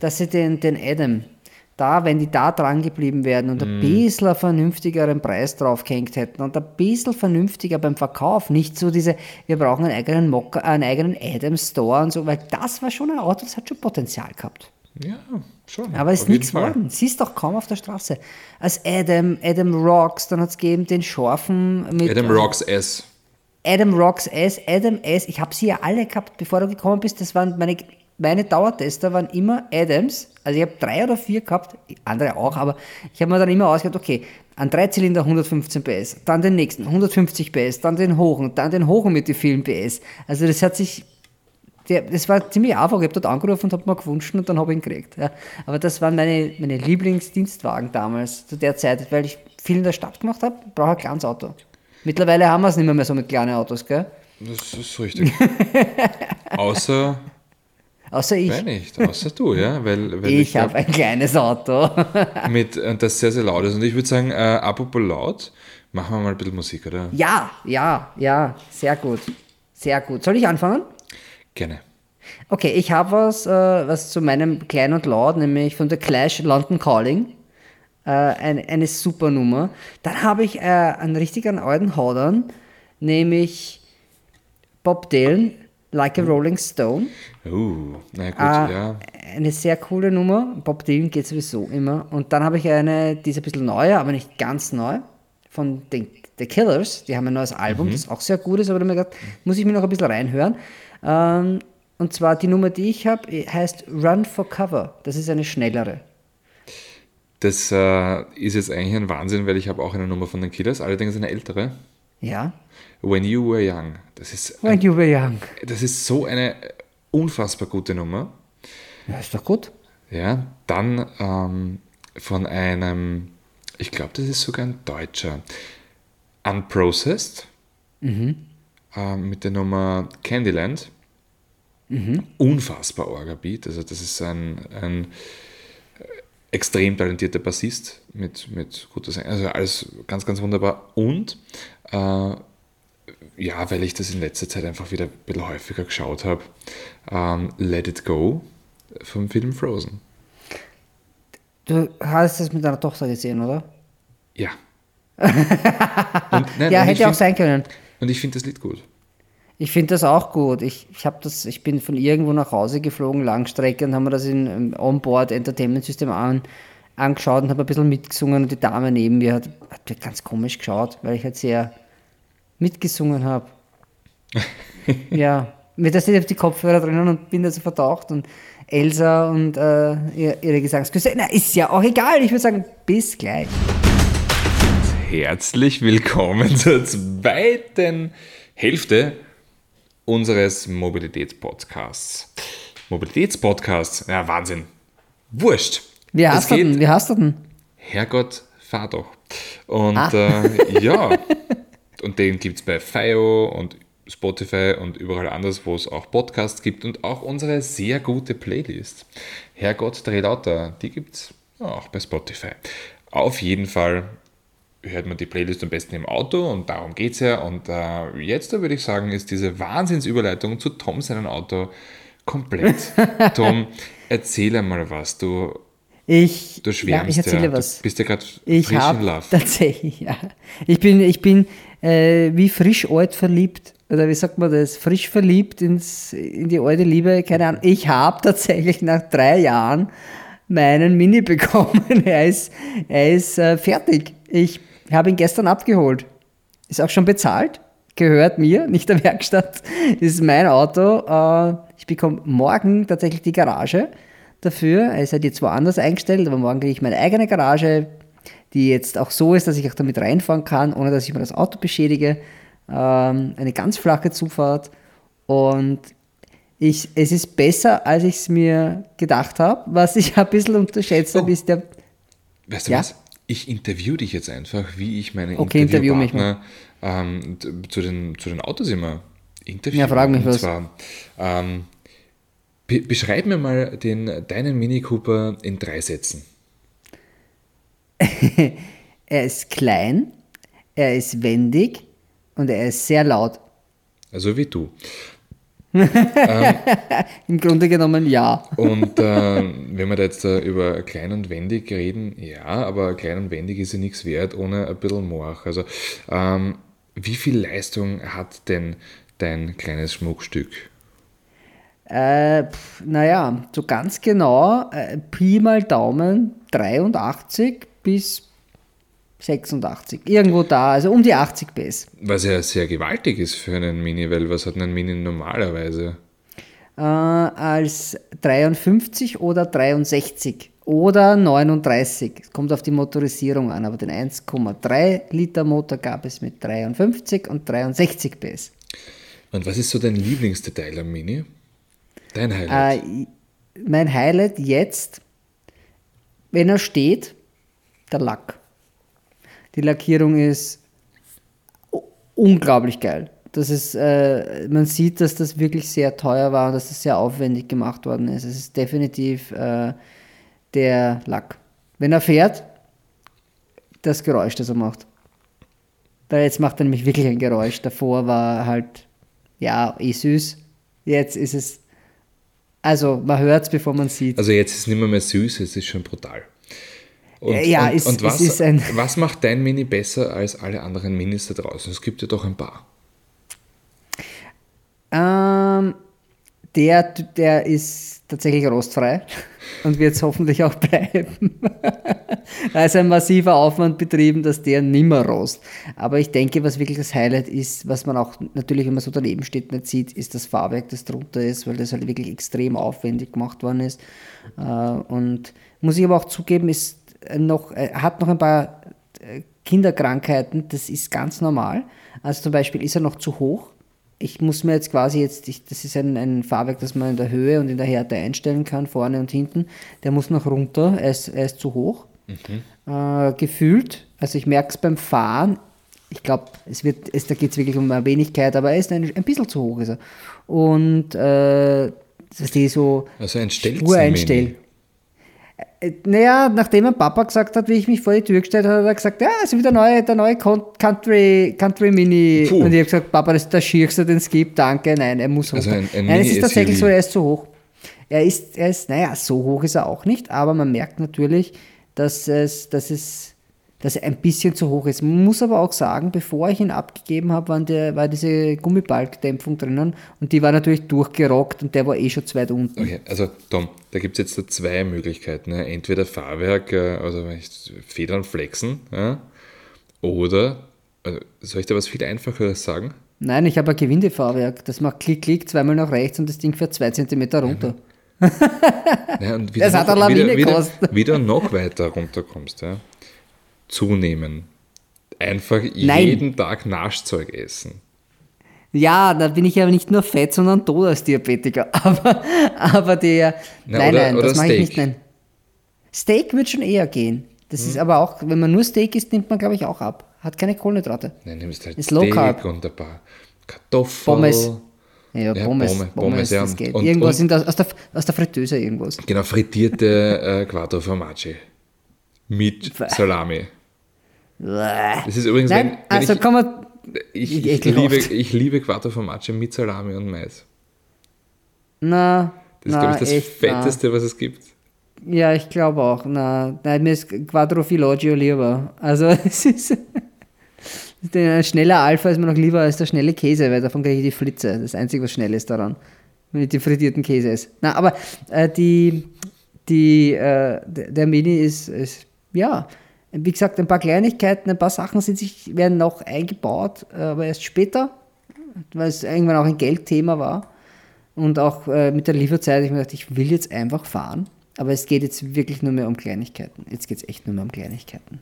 dass sie den, den Adam, da, wenn die da dran geblieben wären und Mhm. ein bisschen einen vernünftigeren Preis draufgehängt hätten und ein bisschen vernünftiger beim Verkauf, nicht so diese, wir brauchen einen eigenen Mocker, einen eigenen Adam Store und so, weil das war schon ein Auto, das hat schon Potenzial gehabt. Ja, schon. Aber es ist nichts geworden. Siehst doch kaum auf der Straße. Als Adam, Adam Rocks, dann hat es gegeben den Scharfen mit Adam Rocks S. Adam Rocks S, Adam S. Ich habe sie ja alle gehabt, bevor du gekommen bist. Das waren meine, meine Dauertester waren immer Adams. Also ich habe drei oder vier gehabt, andere auch, aber ich habe mir dann immer ausgedacht, okay, ein Dreizylinder 115 PS, dann den nächsten 150 PS, dann den hohen, dann den hohen mit den vielen PS. Also das hat sich, der, das war ziemlich einfach. Ich habe dort angerufen und habe mir gewünscht und dann habe ich ihn gekriegt. Ja. Aber das waren meine, meine Lieblingsdienstwagen damals, zu der Zeit, weil ich viel in der Stadt gemacht habe, brauche ein kleines Auto. Mittlerweile haben wir es nicht mehr, mehr so mit kleinen Autos, gell? Das ist richtig. Außer, Außer ich. nein nicht, außer du, ja. Weil, weil ich glaub, habe ein kleines Auto. mit, und das sehr, sehr laut ist. Und ich würde sagen, äh, apropos laut, machen wir mal ein bisschen Musik, oder? ja, ja, ja, sehr gut. Sehr gut. Soll ich anfangen? Gerne. Okay, ich habe was, äh, was zu meinem Klein und Laut, nämlich von The Clash London Calling. Äh, Äh, eine, eine super Nummer. Dann habe ich äh, einen richtigen alten Haudern, nämlich Bob Dylan, Like a Rolling Stone. Uh, na gut, Äh, ja. Eine sehr coole Nummer. Bob Dylan geht sowieso immer. Und dann habe ich eine, die ist ein bisschen neuer, aber nicht ganz neu, von den The Killers. Die haben ein neues Album, das auch sehr gut ist, aber da habe ich mir gedacht, muss ich mir noch ein bisschen reinhören. Ähm, und zwar die Nummer, die ich habe, heißt Run for Cover. Das ist eine schnellere. Das äh, ist jetzt eigentlich ein Wahnsinn, weil ich habe auch eine Nummer von den Killers, allerdings eine ältere. Ja. When You Were Young. Das ist, When you were young. das ist so eine unfassbar gute Nummer. Ja, ist doch gut. Ja, dann ähm, von einem, ich glaube, das ist sogar ein Deutscher, Unprocessed, ähm, mit der Nummer Candyland. Unfassbar Orga-Beat, also das ist ein, ein äh, extrem talentierter Bassist mit, mit guter Sänger, also alles ganz, ganz wunderbar. Und äh, ja, weil ich das in letzter Zeit einfach wieder ein bisschen häufiger geschaut habe, ähm, Let It Go vom Film Frozen. Du hast das mit deiner Tochter gesehen, oder? Ja. und, nein, ja, hätte auch sein können. Und ich finde das Lied gut. Ich finde das auch gut. Ich, ich, das, ich bin von irgendwo nach Hause geflogen, Langstrecke, und haben mir das in im Onboard Entertainment System an, angeschaut und habe ein bisschen mitgesungen und die Dame neben mir hat, hat mir ganz komisch geschaut, weil ich halt sehr mitgesungen habe. ja, mit der steht auf die Kopfhörer drinnen und bin da so vertaucht und Elsa und äh, ihr- ihre Gesangsküsse. Na, ist ja auch egal. Ich würde sagen, bis gleich. Herzlich willkommen zur zweiten Hälfte unseres Mobilitätspodcasts. Mobilitätspodcast, ja Wahnsinn. Wurscht. Wie hast du denn? Wie hast du denn? Herrgott, fahr doch. Und Ah. äh, ja, und den gibt es bei FIO und Spotify und überall anders, wo es auch Podcasts gibt und auch unsere sehr gute Playlist. Herrgott, dreh lauter, die gibt es auch bei Spotify. Auf jeden Fall hört man die Playlist am besten im Auto und darum geht es ja. Und äh, jetzt, da würde ich sagen, ist diese Wahnsinnsüberleitung zu Tom seinem Auto komplett. Tom, erzähl einmal was. Du, Ich, du ja, schwärmst ich erzähle ja. was. Du bist ja gerade Ich frisch in habe Love. tatsächlich, ja. Ich bin, ich bin äh, wie frisch alt verliebt. Oder wie sagt man das? Frisch verliebt ins, in die alte Liebe. Keine Ahnung. Ich habe tatsächlich nach drei Jahren meinen Mini bekommen. er ist, er ist äh, fertig. Ich habe ihn gestern abgeholt. Ist auch schon bezahlt. Gehört mir, nicht der Werkstatt. ist mein Auto. Äh, ich bekomme morgen tatsächlich die Garage dafür. Ist halt jetzt woanders eingestellt, aber morgen kriege ich meine eigene Garage, die jetzt auch so ist, dass ich auch damit reinfahren kann, ohne dass ich mir das Auto beschädige. Ähm, eine ganz flache Zufahrt und ich, es ist besser, als ich es mir gedacht habe. Was ich ein bisschen unterschätzt habe, Oh. ist der. Weißt du Ja? was? Ich interview dich jetzt einfach, wie ich meine Okay, interview mich Interviewpartner ähm, zu, den, zu den Autos immer interviewe. Ja, frag mich was. Zwar, ähm, be beschreib mir mal den, deinen Mini Cooper in drei Sätzen. Er ist klein, er ist wendig und er ist sehr laut. Also wie du. Im Grunde genommen ja. Und ähm, wenn wir da jetzt äh, über klein und wendig reden, ja, aber klein und wendig ist ja nichts wert ohne ein bisschen Morch. Also ähm, wie viel Leistung hat denn dein kleines Schmuckstück? Äh, naja, so ganz genau, äh, Pi mal Daumen 83 bis 86. Irgendwo da, also um die 80 PS. Was ja sehr gewaltig ist für einen Mini, weil was hat ein Mini normalerweise? Äh, als 53 oder 63 oder 39. Es kommt auf die Motorisierung an, aber den 1,3 Liter Motor gab es mit 53 und 63 PS. Und was ist so dein Lieblingsdetail am Mini? Dein Highlight? Äh, mein Highlight jetzt, wenn er steht, der Lack. Die Lackierung ist unglaublich geil. Das ist, äh, man sieht, dass das wirklich sehr teuer war und dass das sehr aufwendig gemacht worden ist. Es ist definitiv äh, der Lack. Wenn er fährt, das Geräusch, das er macht. Weil jetzt macht er nämlich wirklich ein Geräusch. Davor war halt, ja, eh süß. Jetzt ist es, also man hört es, bevor man sieht. also jetzt ist es nicht mehr, mehr süß, es ist schon brutal. Und, Ja, und, es- und was, ist ein- was macht dein Mini besser als alle anderen Minis da draußen? Es gibt ja doch ein paar. Ähm, der, der ist tatsächlich rostfrei und wird es hoffentlich auch bleiben. da ist ein massiver Aufwand betrieben, dass der nimmer rost. Aber ich denke, was wirklich das Highlight ist, was man auch natürlich, wenn man so daneben steht, nicht sieht, ist das Fahrwerk, das drunter ist, weil das halt wirklich extrem aufwendig gemacht worden ist. Äh, und muss ich aber auch zugeben, ist noch, äh, hat noch ein paar äh, Kinderkrankheiten, das ist ganz normal. Also zum Beispiel ist er noch zu hoch. Ich muss mir jetzt quasi jetzt, ich, das ist ein, ein Fahrwerk, das man in der Höhe und in der Härte einstellen kann, vorne und hinten. Der muss noch runter, er ist, er ist zu hoch. Äh, gefühlt, also ich merke es beim Fahren, ich glaube, es wird, es, da geht es wirklich um eine Wenigkeit, aber er ist ein, ein bisschen zu hoch. Ist er. Und äh, das ist so Also ein einstellen. Äh, Naja, nachdem mein Papa gesagt hat, wie ich mich vor die Tür gestellt habe, hat er gesagt, ja, also wieder neue, der neue Country, Country Mini. Puh. Und ich habe gesagt, Papa, das ist der schierste, den es gibt, danke. Nein, er muss hoch. Also ein- ein Nein, es ist tatsächlich so, er ist zu hoch. Er ist, er ist, naja, so hoch ist er auch nicht, aber man merkt natürlich, dass es, dass es, dass er ein bisschen zu hoch ist. Man muss aber auch sagen, bevor ich ihn abgegeben habe, waren der, war diese Gummibalgdämpfung drinnen und die war natürlich durchgerockt und der war eh schon zu weit unten. Okay, also Tom, da gibt es jetzt zwei Möglichkeiten. Ne? Entweder Fahrwerk, äh, also Federn flexen, ja? oder, also, soll ich da was viel Einfacheres sagen? Nein, ich habe ein Gewindefahrwerk. Das macht Klick, Klick, zweimal nach rechts und das Ding fährt zwei Zentimeter runter. Ja, und Das hat eine Lawine wieder, wieder, wieder noch weiter runterkommst. Ja? Zunehmen. Einfach Nein. jeden Tag Naschzeug essen. Ja, da bin ich ja nicht nur fett, sondern tot als Diabetiker. Aber, aber der. Na, nein, oder- nein, oder das mache ich nicht. Steak. Nein. Steak wird schon eher gehen. Das Hm. ist aber auch, wenn man nur Steak isst, nimmt man, glaube ich, auch ab. Hat keine Kohlenhydrate. Dann nimmst halt Ist Steak Carb. und ein paar Kartoffeln. Pommes. Ja, Ja, Pommes, Pommes, Pommes, ja, das geht. und- irgendwas und- der, aus, der, aus der Fritteuse, irgendwas. Genau, frittierte äh, Quattro Formaggi. Mit. Salami. Das ist übrigens, wenn, Nein, wenn also ich, kann man. ich, ich, liebe, ich liebe Quattro Formaggi mit Salami und Mais. Na, Das ist, na, glaube ich, das echt, na. Fetteste, was es gibt. Ja, ich glaube auch. Na, nein, mir ist Quattro Filoggio lieber. Also es ist. Der schnelle Alpha ist mir noch lieber als der schnelle Käse, weil davon kriege ich die Flitze. Das Einzige, was schnell ist daran. Wenn ich die frittierten Käse esse. Na, aber äh, die, die, äh, der der Mini ist, ist, ja, wie gesagt, ein paar Kleinigkeiten, ein paar Sachen sind sich, werden noch eingebaut, äh, aber erst später, weil es irgendwann auch ein Geldthema war. Und auch äh, mit der Lieferzeit, ich mir gedacht, ich will jetzt einfach fahren. Aber es geht jetzt wirklich nur mehr um Kleinigkeiten. Jetzt geht es echt nur mehr um Kleinigkeiten.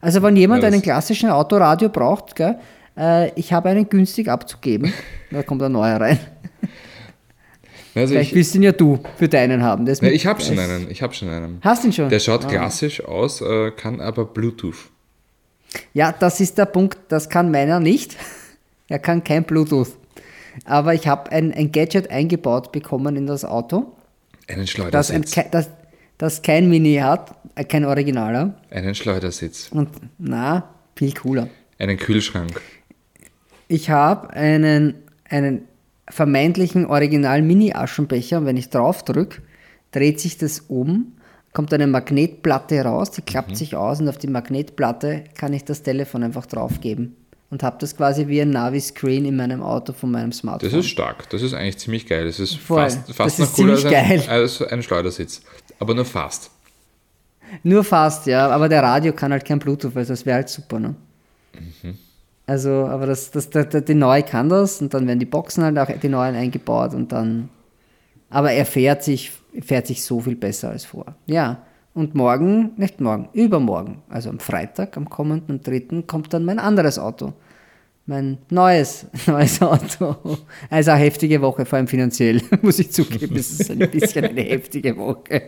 Also wenn jemand Ja, einen klassischen Autoradio braucht, gell, äh, ich habe einen günstig abzugeben. Da kommt ein neuer rein. Also Vielleicht ich, willst du ihn ja du für deinen haben. Mit- ich habe schon einen. Ich habe schon einen. Hast du ihn schon? Der schaut Ah. klassisch aus, äh, kann aber Bluetooth. Ja, das ist der Punkt, das kann meiner nicht. Er kann kein Bluetooth. Aber ich habe ein, ein Gadget eingebaut bekommen in das Auto, Einen das, ein, Schleudersitz. das, das kein Mini hat, äh, kein Originaler. Einen Schleudersitz. Und na, viel cooler. Einen Kühlschrank. Ich habe einen, einen vermeintlichen Original-Mini-Aschenbecher und wenn ich drauf drücke, dreht sich das um, kommt eine Magnetplatte raus, die klappt sich aus und auf die Magnetplatte kann ich das Telefon einfach draufgeben. Und habe das quasi wie ein Navi-Screen in meinem Auto von meinem Smartphone. Das ist stark. Das ist eigentlich ziemlich geil. Das ist Voll. fast, fast Das noch ist cooler als ein, als ein Schleudersitz. Aber nur fast. Nur fast, ja, aber der Radio kann halt kein Bluetooth, weil das wäre halt super, ne? Also, aber das, das, der, die neue kann das und dann werden die Boxen halt auch die neuen eingebaut und dann. Aber er fährt sich, fährt sich so viel besser als vor. Ja. Und morgen, nicht morgen, übermorgen, also am Freitag, am kommenden, am dritten, kommt dann mein anderes Auto. Mein neues, neues Auto. Also eine heftige Woche, vor allem finanziell, muss ich zugeben. Es ist ein bisschen eine heftige Woche.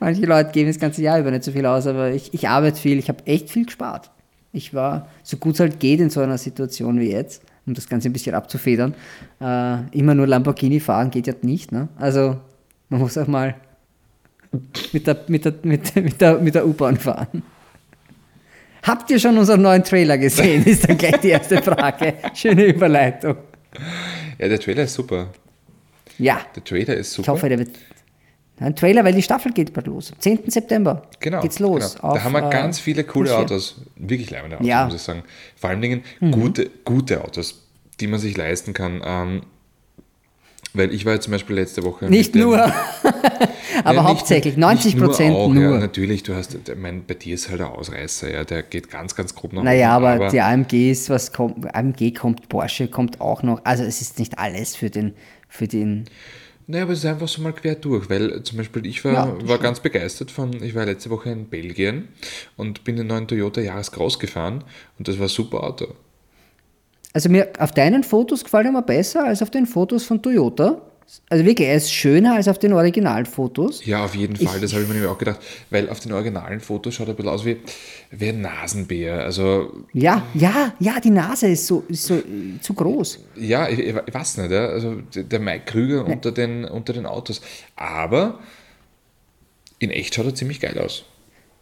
Manche Leute geben das ganze Jahr über nicht so viel aus, aber ich, ich arbeite viel, ich habe echt viel gespart. Ich war, so gut es halt geht in so einer Situation wie jetzt, um das Ganze ein bisschen abzufedern, äh, immer nur Lamborghini fahren geht ja nicht. Ne? Also man muss auch mal mit der, mit der, mit, mit der, mit der U-Bahn fahren. Habt ihr schon unseren neuen Trailer gesehen? Ist dann gleich die erste Frage. Schöne Überleitung. Ja, der Trailer ist super. Ja, Der Trailer ist ich super. hoffe, der wird, Ein Trailer, weil die Staffel geht bald los. Am 10. September Genau. geht's los. Genau. da haben wir äh, ganz viele coole. Autos. Wirklich leibende Autos, Ja. Mhm. muss ich sagen. Vor allen Dingen gute, gute Autos, die man sich leisten kann. Ähm, weil ich war jetzt zum Beispiel letzte Woche. Nicht dem- nur, aber Ja, hauptsächlich, 90 nicht Prozent auch, nur. Ja, natürlich, du hast, ich mein, bei dir ist halt der Ausreißer, ja, der geht ganz, ganz grob nach Naja, unten, aber, die AMGs, was kommt, AMG kommt, Porsche kommt auch noch. Also es ist nicht alles für den, für den. Naja, aber es ist einfach so mal quer durch, weil zum Beispiel ich war, Ja, war stimmt. ganz begeistert von, ich war letzte Woche in Belgien und bin den neuen Toyota Jahrescross gefahren und das war ein super Auto. Also mir auf deinen Fotos gefällt er mir besser als auf den Fotos von Toyota. Also wirklich, er ist schöner als auf den Originalfotos. Ja, auf jeden Fall, das habe ich mir nämlich auch gedacht, weil auf den originalen Fotos schaut er ein bisschen aus wie, wie ein Nasenbär. Also Ja, ja, ja, die Nase ist so, ist so äh, zu groß. Ja, ich, ich weiß nicht, ja. also der Mike Krüger unter den, unter den Autos. Aber in echt schaut er ziemlich geil aus.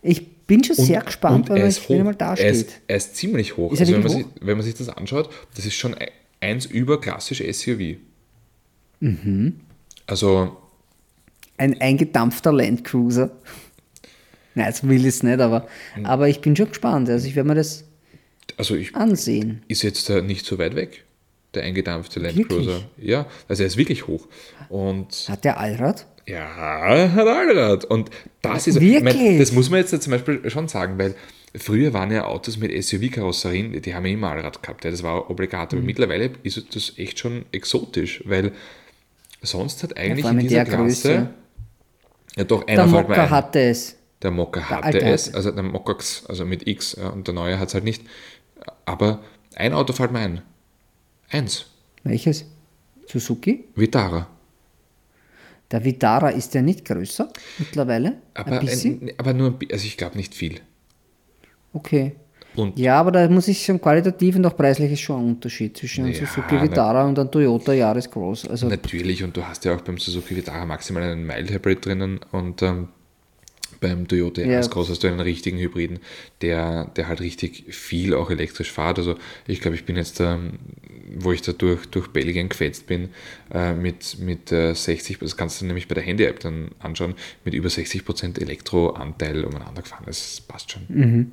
Ich bin schon sehr gespannt, und weil er ist wenn er hoch. mal da er, ist, steht. er ist ziemlich hoch. Ist also wenn man, wirklich sich, wenn man sich das anschaut, das ist schon e- eins über klassisch SUV. Mhm. Also, Ein eingedampfter Landcruiser. Nein, das will ich nicht, aber, Hm. aber ich bin schon gespannt. Also ich werde mir das also ich, ansehen. ist jetzt äh, nicht so weit weg, der eingedampfte Land Wirklich? Cruiser. Ja, also er ist wirklich hoch. Und Hat der Allrad? Ja, er hat Allrad. Und das ist, Wirklich? Ich mein, das muss man jetzt zum Beispiel schon sagen, weil früher waren ja Autos mit SUV-Karosserien, die haben ja immer Allrad gehabt, ja, das war obligat. Mhm. Aber mittlerweile ist das echt schon exotisch, weil sonst hat eigentlich allem in in dieser der Klasse, Größe. ja doch, Der einer fällt mir Mokka ein. hatte es. Der Mokka hatte es, also der Mokka X, also mit X, ja, und der neue hat es halt nicht. Aber ein Auto fällt mir ein. Eins. Welches? Suzuki? Vitara. Der Vitara ist ja nicht größer mittlerweile. Aber, ein bisschen. ein, aber nur, also ich glaube nicht viel. Okay. Und Ja, aber da muss ich sagen, qualitativ und auch preislich ist schon ein Unterschied zwischen einem Ja, Suzuki Vitara und einem Toyota Jahresgroß. Also Natürlich, und du hast ja auch beim Suzuki Vitara maximal einen Mild Hybrid drinnen und ähm, beim Toyota Ja. S-Cross hast du einen richtigen Hybriden, der, der halt richtig viel auch elektrisch fährt. Also ich glaube, ich bin jetzt, ähm, wo ich da durch, durch Belgien gefetzt bin, äh, mit, mit äh, 60, das kannst du nämlich bei der Handy-App dann anschauen, mit über 60% Elektroanteil umeinander gefahren. Das passt schon. Mhm.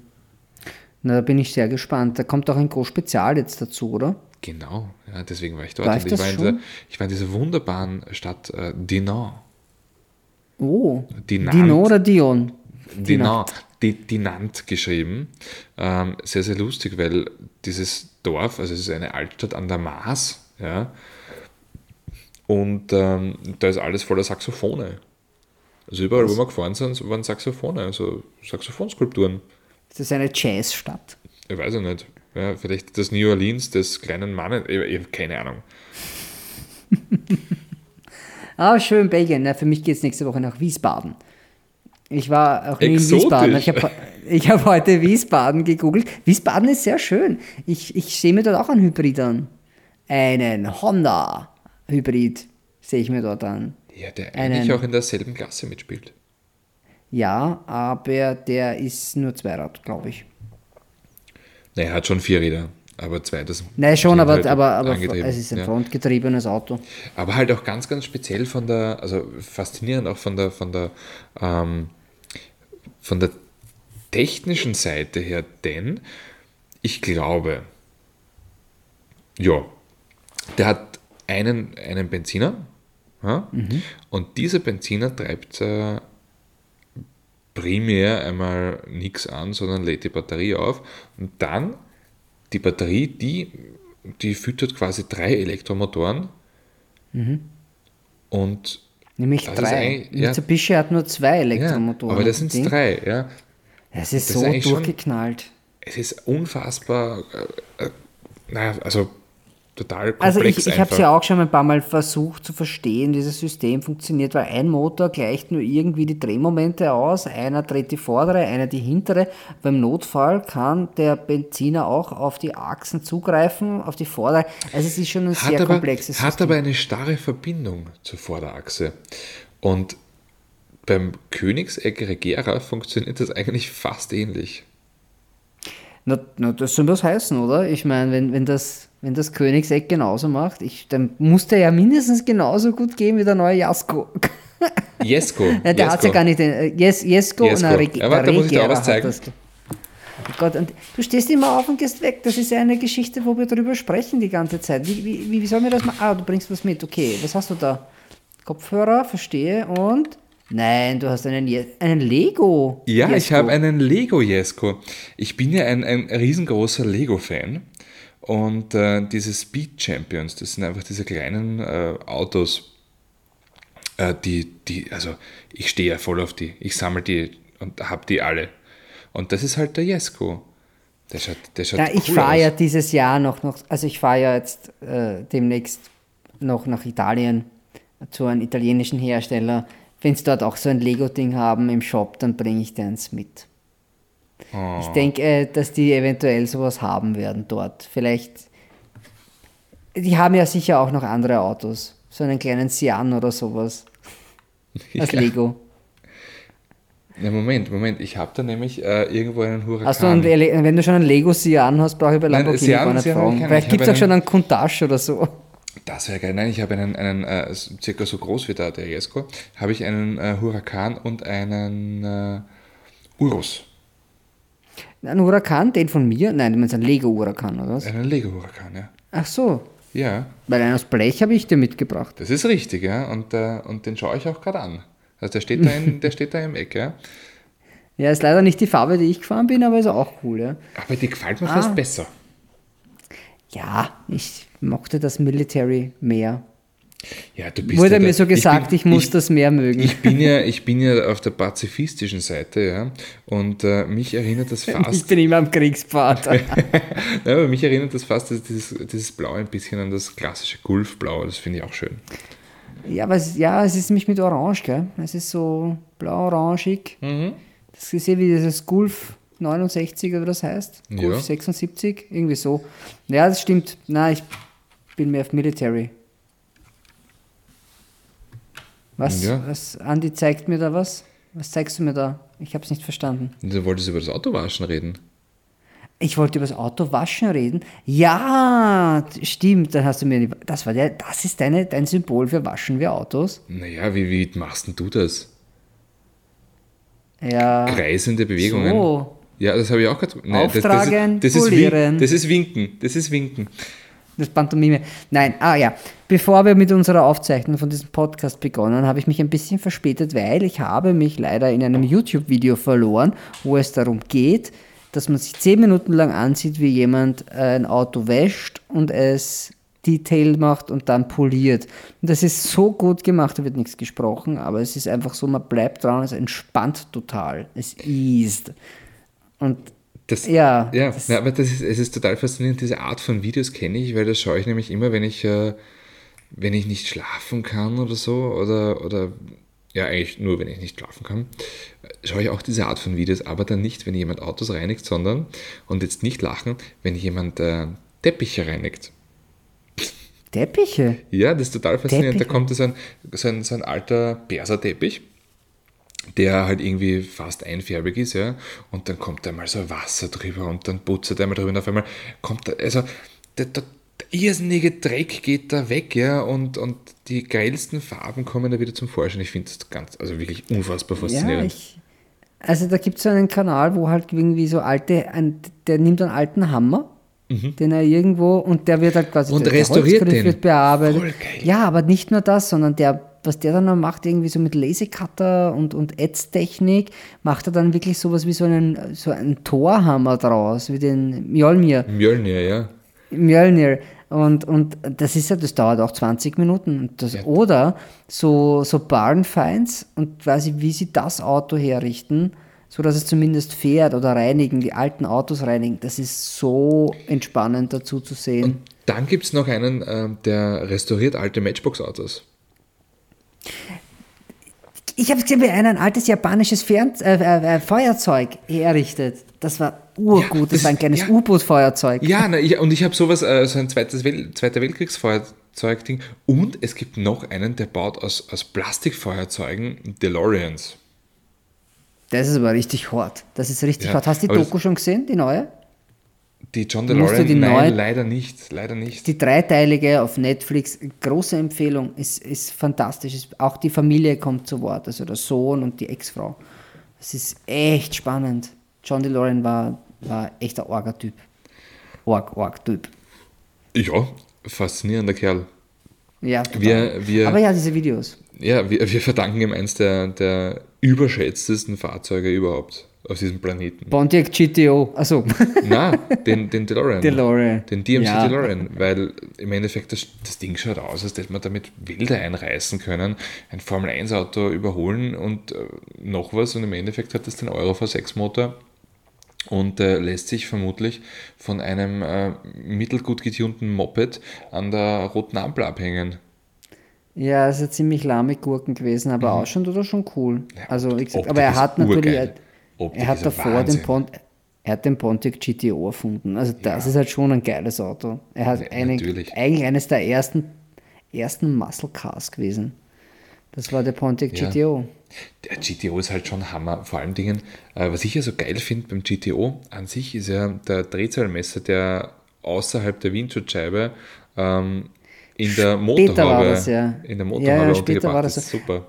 Na, da bin ich sehr gespannt. Da kommt auch ein Groß-Spezial jetzt dazu, oder? Genau, ja, deswegen war ich dort. Und ich das war, dieser, ich war in dieser wunderbaren Stadt äh, Dinan. Oh. Dinant. Dino oder Dion? Dinant, Dinant geschrieben. Ähm, sehr, sehr lustig, weil dieses Dorf, also es ist eine Altstadt an der Maas, ja, und ähm, da ist alles voller Saxophone. Also überall, wo wir gefahren sind, waren Saxophone, also Saxophonskulpturen. Das ist eine Jazzstadt. Ich weiß ja nicht. Ja, vielleicht das New Orleans des kleinen Mannes, ich, ich habe keine Ahnung. Ah, schön, Belgien. Na, für mich geht es nächste Woche nach Wiesbaden. Ich war auch nie in. Wiesbaden. Ich habe ich hab heute Wiesbaden gegoogelt. Wiesbaden ist sehr schön. Ich, ich sehe mir dort auch einen Hybrid an. Einen Honda-Hybrid sehe ich mir dort an. Ja, der Einen- eigentlich auch in derselben Klasse mitspielt. Ja, aber der ist nur Zweirad, glaube ich. Ne, er hat schon vier Räder, aber zwei, das Nein, schon, aber, halt aber, aber es ist ein ja. frontgetriebenes Auto. Aber halt auch ganz, ganz speziell von der, also faszinierend auch von der, von der, ähm, von der technischen Seite her, denn ich glaube, ja, der hat einen, einen Benziner ja, und dieser Benziner treibt äh, primär einmal nichts an, sondern lädt die Batterie auf und dann die Batterie, die, die füttert quasi drei Elektromotoren und Nämlich drei. ja. Mitsubishi hat nur zwei ja, Elektromotoren. aber das sind drei, ja. Das ist das so ist eigentlich schon- durchgeknallt. Es ist unfassbar, äh, äh, naja, also total komplex Also ich, ich habe es ja auch schon ein paar Mal versucht zu verstehen, wie dieses System funktioniert, weil ein Motor gleicht nur irgendwie die Drehmomente aus, einer dreht die vordere, einer die hintere. Beim Notfall kann der Benziner auch auf die Achsen zugreifen, auf die vordere. Also es ist schon ein hat sehr aber, komplexes hat System. aber eine starre Verbindung zur Vorderachse. Und beim Königseck Regera funktioniert das eigentlich fast ähnlich. Na, na, das soll was heißen, oder? Ich meine, wenn, wenn, das, wenn das Königseck genauso macht, ich, dann muss der ja mindestens genauso gut gehen wie der neue Jasko. Jesko. Ja, der hat ja gar nicht den. äh, Yes, Jesko, Jesko. und ein Reg Ja, warte, ein muss ich dir auch was zeigen? Oh Gott, und du stehst immer auf und gehst weg. Das ist ja eine Geschichte, wo wir drüber sprechen die ganze Zeit. Wie, wie, wie, sollen wir das machen? Ah, du bringst was mit. Okay, was hast du da? Kopfhörer, verstehe. Und? Nein, du hast einen, Je- einen Lego. Ja, ich Jesko. habe einen Lego Jesko. Ich bin ja ein, ein riesengroßer Lego-Fan. Und äh, diese Speed Champions, das sind einfach diese kleinen äh, Autos, äh, die, die, also ich stehe ja voll auf die. Ich sammle die und habe die alle. Und das ist halt der Jesko. Der schaut, der schaut Ja, ich cool fahre aus. ja dieses Jahr noch, noch also ich fahre ja jetzt äh, demnächst noch nach Italien zu einem italienischen Hersteller. Wenn sie dort auch so ein Lego-Ding haben im Shop, dann bringe ich deins mit. Oh. Ich denke, äh, dass die eventuell sowas haben werden dort. Vielleicht, die haben ja sicher auch noch andere Autos. So einen kleinen Sian oder sowas. Als Ja. Lego. Ja, Moment, Moment. Ich habe da nämlich äh, irgendwo einen Huracan. Hast du einen, wenn du schon einen Lego Sian hast, brauche ich bei Nein, Lamborghini Sian- gar nicht fragen. Vielleicht Ich gibt es auch schon einen- einen Countach oder so. Das wäre geil. Nein, ich habe einen, einen äh, circa so groß wie der, der Jesko, habe ich einen äh, Huracan und einen äh, Urus. Ein Huracan, den von mir? Nein, du meinst ein Lego-Huracan, oder was? Einen Lego Huracan, ja. Ach so, Ja, weil einen aus Blech habe ich dir mitgebracht. das ist richtig, ja. Und, äh, und den schaue ich auch gerade an. Also der steht da, in, der steht da im Eck, ja. Ja, ist leider nicht die Farbe, die ich gefahren bin, aber ist auch cool, ja. Aber die gefällt mir Ah. fast besser. Ja, ich mochte das Military mehr. Ja, du bist Wurde ja mir so gesagt, ich, bin- muss das mehr mögen. Ich bin, ja, ich bin ja auf der pazifistischen Seite, ja. Und äh, mich erinnert das Ich fast. bin immer am Kriegspfad. Ja, aber mich erinnert das fast, dieses, dieses Blau ein bisschen an das klassische Gulfblau. Das finde ich auch schön. ja, aber es, ja, es ist nämlich mit Orange, gell? Es ist so blau-orangig. Mhm. Das ist eh wie dieses Gulf 69 oder das heißt. Ja. Gulf 76, irgendwie so. Ja, das stimmt. Nein, ich bin mehr auf Military. Was, Ja. was, Andi zeigt mir da was? Was zeigst du mir da? Ich habe es nicht verstanden. Du wolltest über das Autowaschen reden. Ich wollte über das Auto waschen reden. Ja, stimmt. Dann hast du mir. Das war der. Das ist deine, dein Symbol für waschen wir Autos. Naja, wie, wie machst denn du das? Ja. Kreisende Bewegungen. So. Ja, das habe ich auch gerade. Nein, das, das, Auftragen, ist, das, ist das ist Winken. Das ist Winken. Das Pantomime. Nein, ah ja. Bevor wir mit unserer Aufzeichnung von diesem Podcast begonnen, habe ich mich ein bisschen verspätet, weil ich habe mich leider in einem YouTube-Video verloren, wo es darum geht, dass man sich zehn Minuten lang ansieht, wie jemand äh, ein Auto wäscht und es Detail macht und dann poliert. Und das ist so gut gemacht, da wird nichts gesprochen, aber es ist einfach so, man bleibt dran, es entspannt total. Es eased. Und Das, Ja, ja, das- ja aber das ist, es ist total faszinierend. Diese Art von Videos kenne ich, weil das schaue ich nämlich immer, wenn ich, äh, wenn ich nicht schlafen kann oder so. Oder, oder ja, eigentlich nur, wenn ich nicht schlafen kann. Schaue ich auch diese Art von Videos, aber dann nicht, wenn jemand Autos reinigt, sondern, und jetzt nicht lachen, wenn jemand äh, Teppiche reinigt. Teppiche. Ja, das ist total faszinierend. Da Teppiche. kommt so ein, so ein, so ein alter Perserteppich, der halt irgendwie fast einfärbig ist, ja. Und dann kommt da mal so Wasser drüber und dann putzt er mal drüber und auf einmal kommt da, also der, der, der irrsinnige Dreck geht da weg, ja, und, und die grellsten Farben kommen da wieder zum Vorschein. Ich finde das ganz, also wirklich unfassbar Ja, faszinierend. ich, also da gibt es so einen Kanal, wo halt irgendwie so alte, ein, der nimmt einen alten Hammer, den er irgendwo, und der wird halt quasi Mhm. Und der, der restauriert Holzgriff den. wird bearbeitet. Ja, aber nicht nur das, sondern der, was der dann noch macht, irgendwie so mit Lasercutter und, und Ätztechnik, macht er dann wirklich sowas wie so einen, so einen Torhammer draus, wie den Mjolnir. Mjölnir, ja. Mjölnir. Und, und das ist ja, das dauert auch 20 Minuten. Und das, Ja. Oder so, so Barnfinds und quasi, wie sie das Auto herrichten, so dass es zumindest fährt oder reinigen, die alten Autos reinigen. Das ist so entspannend dazu zu sehen. Dann gibt es noch einen, ähm, der restauriert alte Matchbox-Autos. Ich habe gesehen, wie einer ein altes japanisches Fern äh, äh, äh, Feuerzeug herrichtet. Das war urgut. Ja, das, war ein kleines ja. U-Boot-Feuerzeug. Ja, na, ich, und ich habe sowas, äh, so ein zweites Wel Zweiter Weltkriegsfeuerzeug-Ding. Und es gibt noch einen, der baut aus, aus Plastikfeuerzeugen DeLoreans. Das ist aber richtig hart. Das ist richtig Ja, hart. Hast du die Doku schon gesehen, die neue? Die John DeLorean, die nein, neue- leider nicht, leider nicht. Die dreiteilige auf Netflix, große Empfehlung, ist, ist fantastisch. Ist, auch die Familie kommt zu Wort, also der Sohn und die Ex-Frau. Es ist echt spannend. John DeLorean war, war echt ein Orga-Typ. Org, Org-Typ. Ja, faszinierender Kerl. Ja. Wir, wir, Aber ja, diese Videos. ja, wir, wir verdanken ihm eins der, der überschätztesten Fahrzeuge überhaupt auf diesem Planeten. Pontiac GTO, also Na, den, den DeLorean. DeLorean. Den DMC Ja. DeLorean, weil im Endeffekt das, das Ding schaut aus, als hätte man damit Wälder einreißen können, ein Formel-1-Auto überholen und äh, noch was und im Endeffekt hat das den Euro V6 Motor und äh, lässt sich vermutlich von einem äh, mittelgut getunten Moped an der roten Ampel abhängen. Ja, es ist ziemlich lahme Gurken gewesen, aber ausschauen tut er schon cool. also, wie gesagt, aber er hat natürlich, urgeil. Optik er hat davor den. Pont, er hat den Pontiac GTO erfunden. Also das ist halt schon ein geiles Auto. Er hat Ja, eine, eigentlich eines der ersten, ersten Muscle Cars gewesen. Das war der Pontiac Ja. GTO. Der GTO ist halt schon Hammer. Vor allen Dingen, äh, was ich ja so geil finde beim GTO an sich, ist ja der Drehzahlmesser, der außerhalb der Windschutzscheibe ähm, in der Motorhaube, das, ja. in der Ja, Motorhaube ja, später war das ist. Super.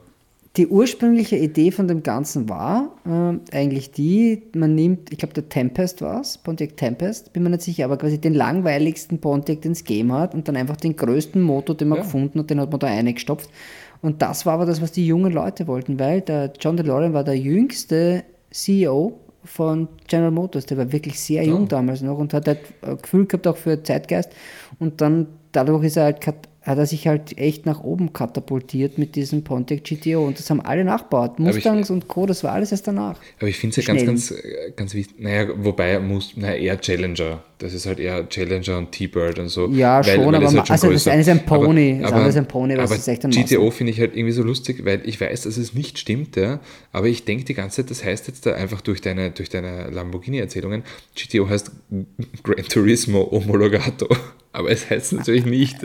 Die ursprüngliche Idee von dem Ganzen war ähm, eigentlich die, man nimmt, ich glaube der Tempest war es, Pontiac Tempest, bin mir nicht sicher, aber quasi den langweiligsten Pontiac, den es gegeben hat und dann einfach den größten Motor, den man Ja. gefunden hat, den hat man da eingestopft. Und das war aber das, was die jungen Leute wollten, weil der John DeLorean war der jüngste CEO von General Motors, der war wirklich sehr jung damals noch und hat halt ein Gefühl gehabt auch für Zeitgeist und dann dadurch ist er halt, hat er sich halt echt nach oben katapultiert mit diesem Pontiac GTO und das haben alle nachgebaut. ich- Mustangs und Co., das war alles erst danach. Aber ich finde es ja ganz, Schnell. ganz, ganz wichtig. Naja, wobei muss, naja, eher Challenger. Das ist halt eher Challenger und T-Bird und so. Ja, schon, aber es ma- also das eine ist ein Pony, das aber, andere ist ein Pony, das aber ist echt ein GTO finde ich halt irgendwie so lustig, weil ich weiß, dass es nicht stimmt, ja, aber ich denke die ganze Zeit, das heißt jetzt da einfach durch deine, durch deine Lamborghini-Erzählungen, GTO heißt Gran Turismo Homologato. Aber es heißt natürlich nicht.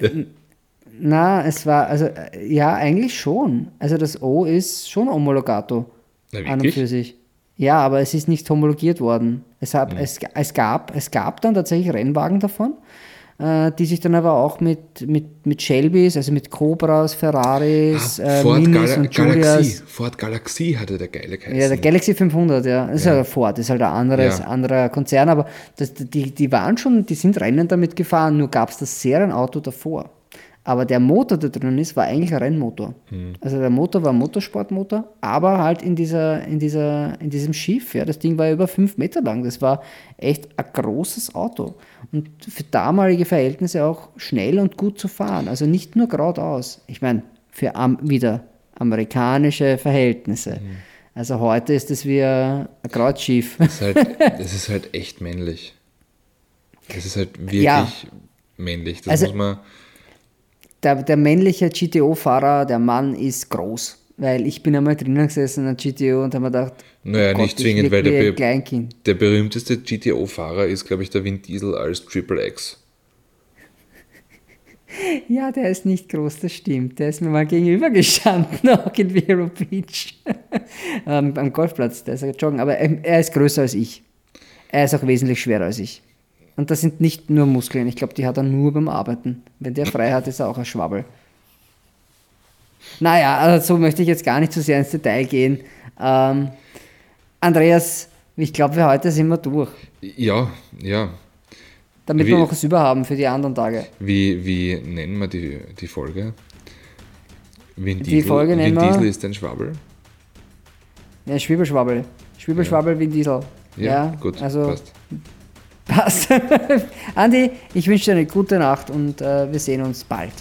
Ja. Na, es war, also äh, ja, eigentlich schon. Also das O ist schon Homologato Na, an und für sich. Ja, aber es ist nicht homologiert worden. Es, Hm. hab, es, es, gab, es gab dann tatsächlich Rennwagen davon, äh, die sich dann aber auch mit, mit, mit Shelbys, also mit Cobras, Ferraris, äh, Ford Minis Gal und Galaxie. Julias. Ford Galaxie hatte der geile geheißen. Ja, der Galaxy 500, ja. Das ist ja, Ford, das ist halt ein anderes, Ja. anderer Konzern, aber das, die, die waren schon, die sind Rennen damit gefahren, nur gab es das Serienauto davor. Aber der Motor, der drin ist, war eigentlich ein Rennmotor. Hm. Also der Motor war ein Motorsportmotor, aber halt in, dieser, in, dieser, in diesem Schiff. Ja. Das Ding war über fünf Meter lang. Das war echt ein großes Auto. Und für damalige Verhältnisse auch schnell und gut zu fahren. Also nicht nur geradeaus. Ich meine, für am, wieder amerikanische Verhältnisse. Hm. Also heute ist es wie ein Kreuzzschiff. Das ist, halt, das ist halt echt männlich. Das ist halt wirklich Ja. männlich. Das Also- muss man. Der, der männliche GTO-Fahrer, der Mann ist groß. Weil ich bin einmal drinnen gesessen in einem GTO und habe mir gedacht, Naja, Gott, nicht ich zwingend, weil der, Be der berühmteste GTO-Fahrer ist, glaube ich, der Vin Diesel als Triple X. Ja, der ist nicht groß, das stimmt. Der ist mir mal gegenüber gestanden, auch in Vero Beach. ähm, am Golfplatz, der ist ja joggen. Aber er, er ist größer als ich. Er ist auch wesentlich schwerer als ich. Und das sind nicht nur Muskeln. Ich glaube, die hat er nur beim Arbeiten. Wenn der frei hat, ist er auch ein Schwabbel. Naja, also so möchte ich jetzt gar nicht zu sehr ins Detail gehen. Ähm, Andreas, ich glaube, für heute sind wir durch. Ja, ja. Damit Wie- wir noch was überhaben für die anderen Tage. Wie, wie nennen wir die, die Folge? Vin Die Diesel, Folge Vin nennen wir- Diesel ist ein Schwabbel. Ja, Schwiebelschwabbel. Schwiebelschwabbel wie ein Diesel. Ja, gut, also passt. Passt. Andi, ich wünsche dir eine gute Nacht und äh, wir sehen uns bald.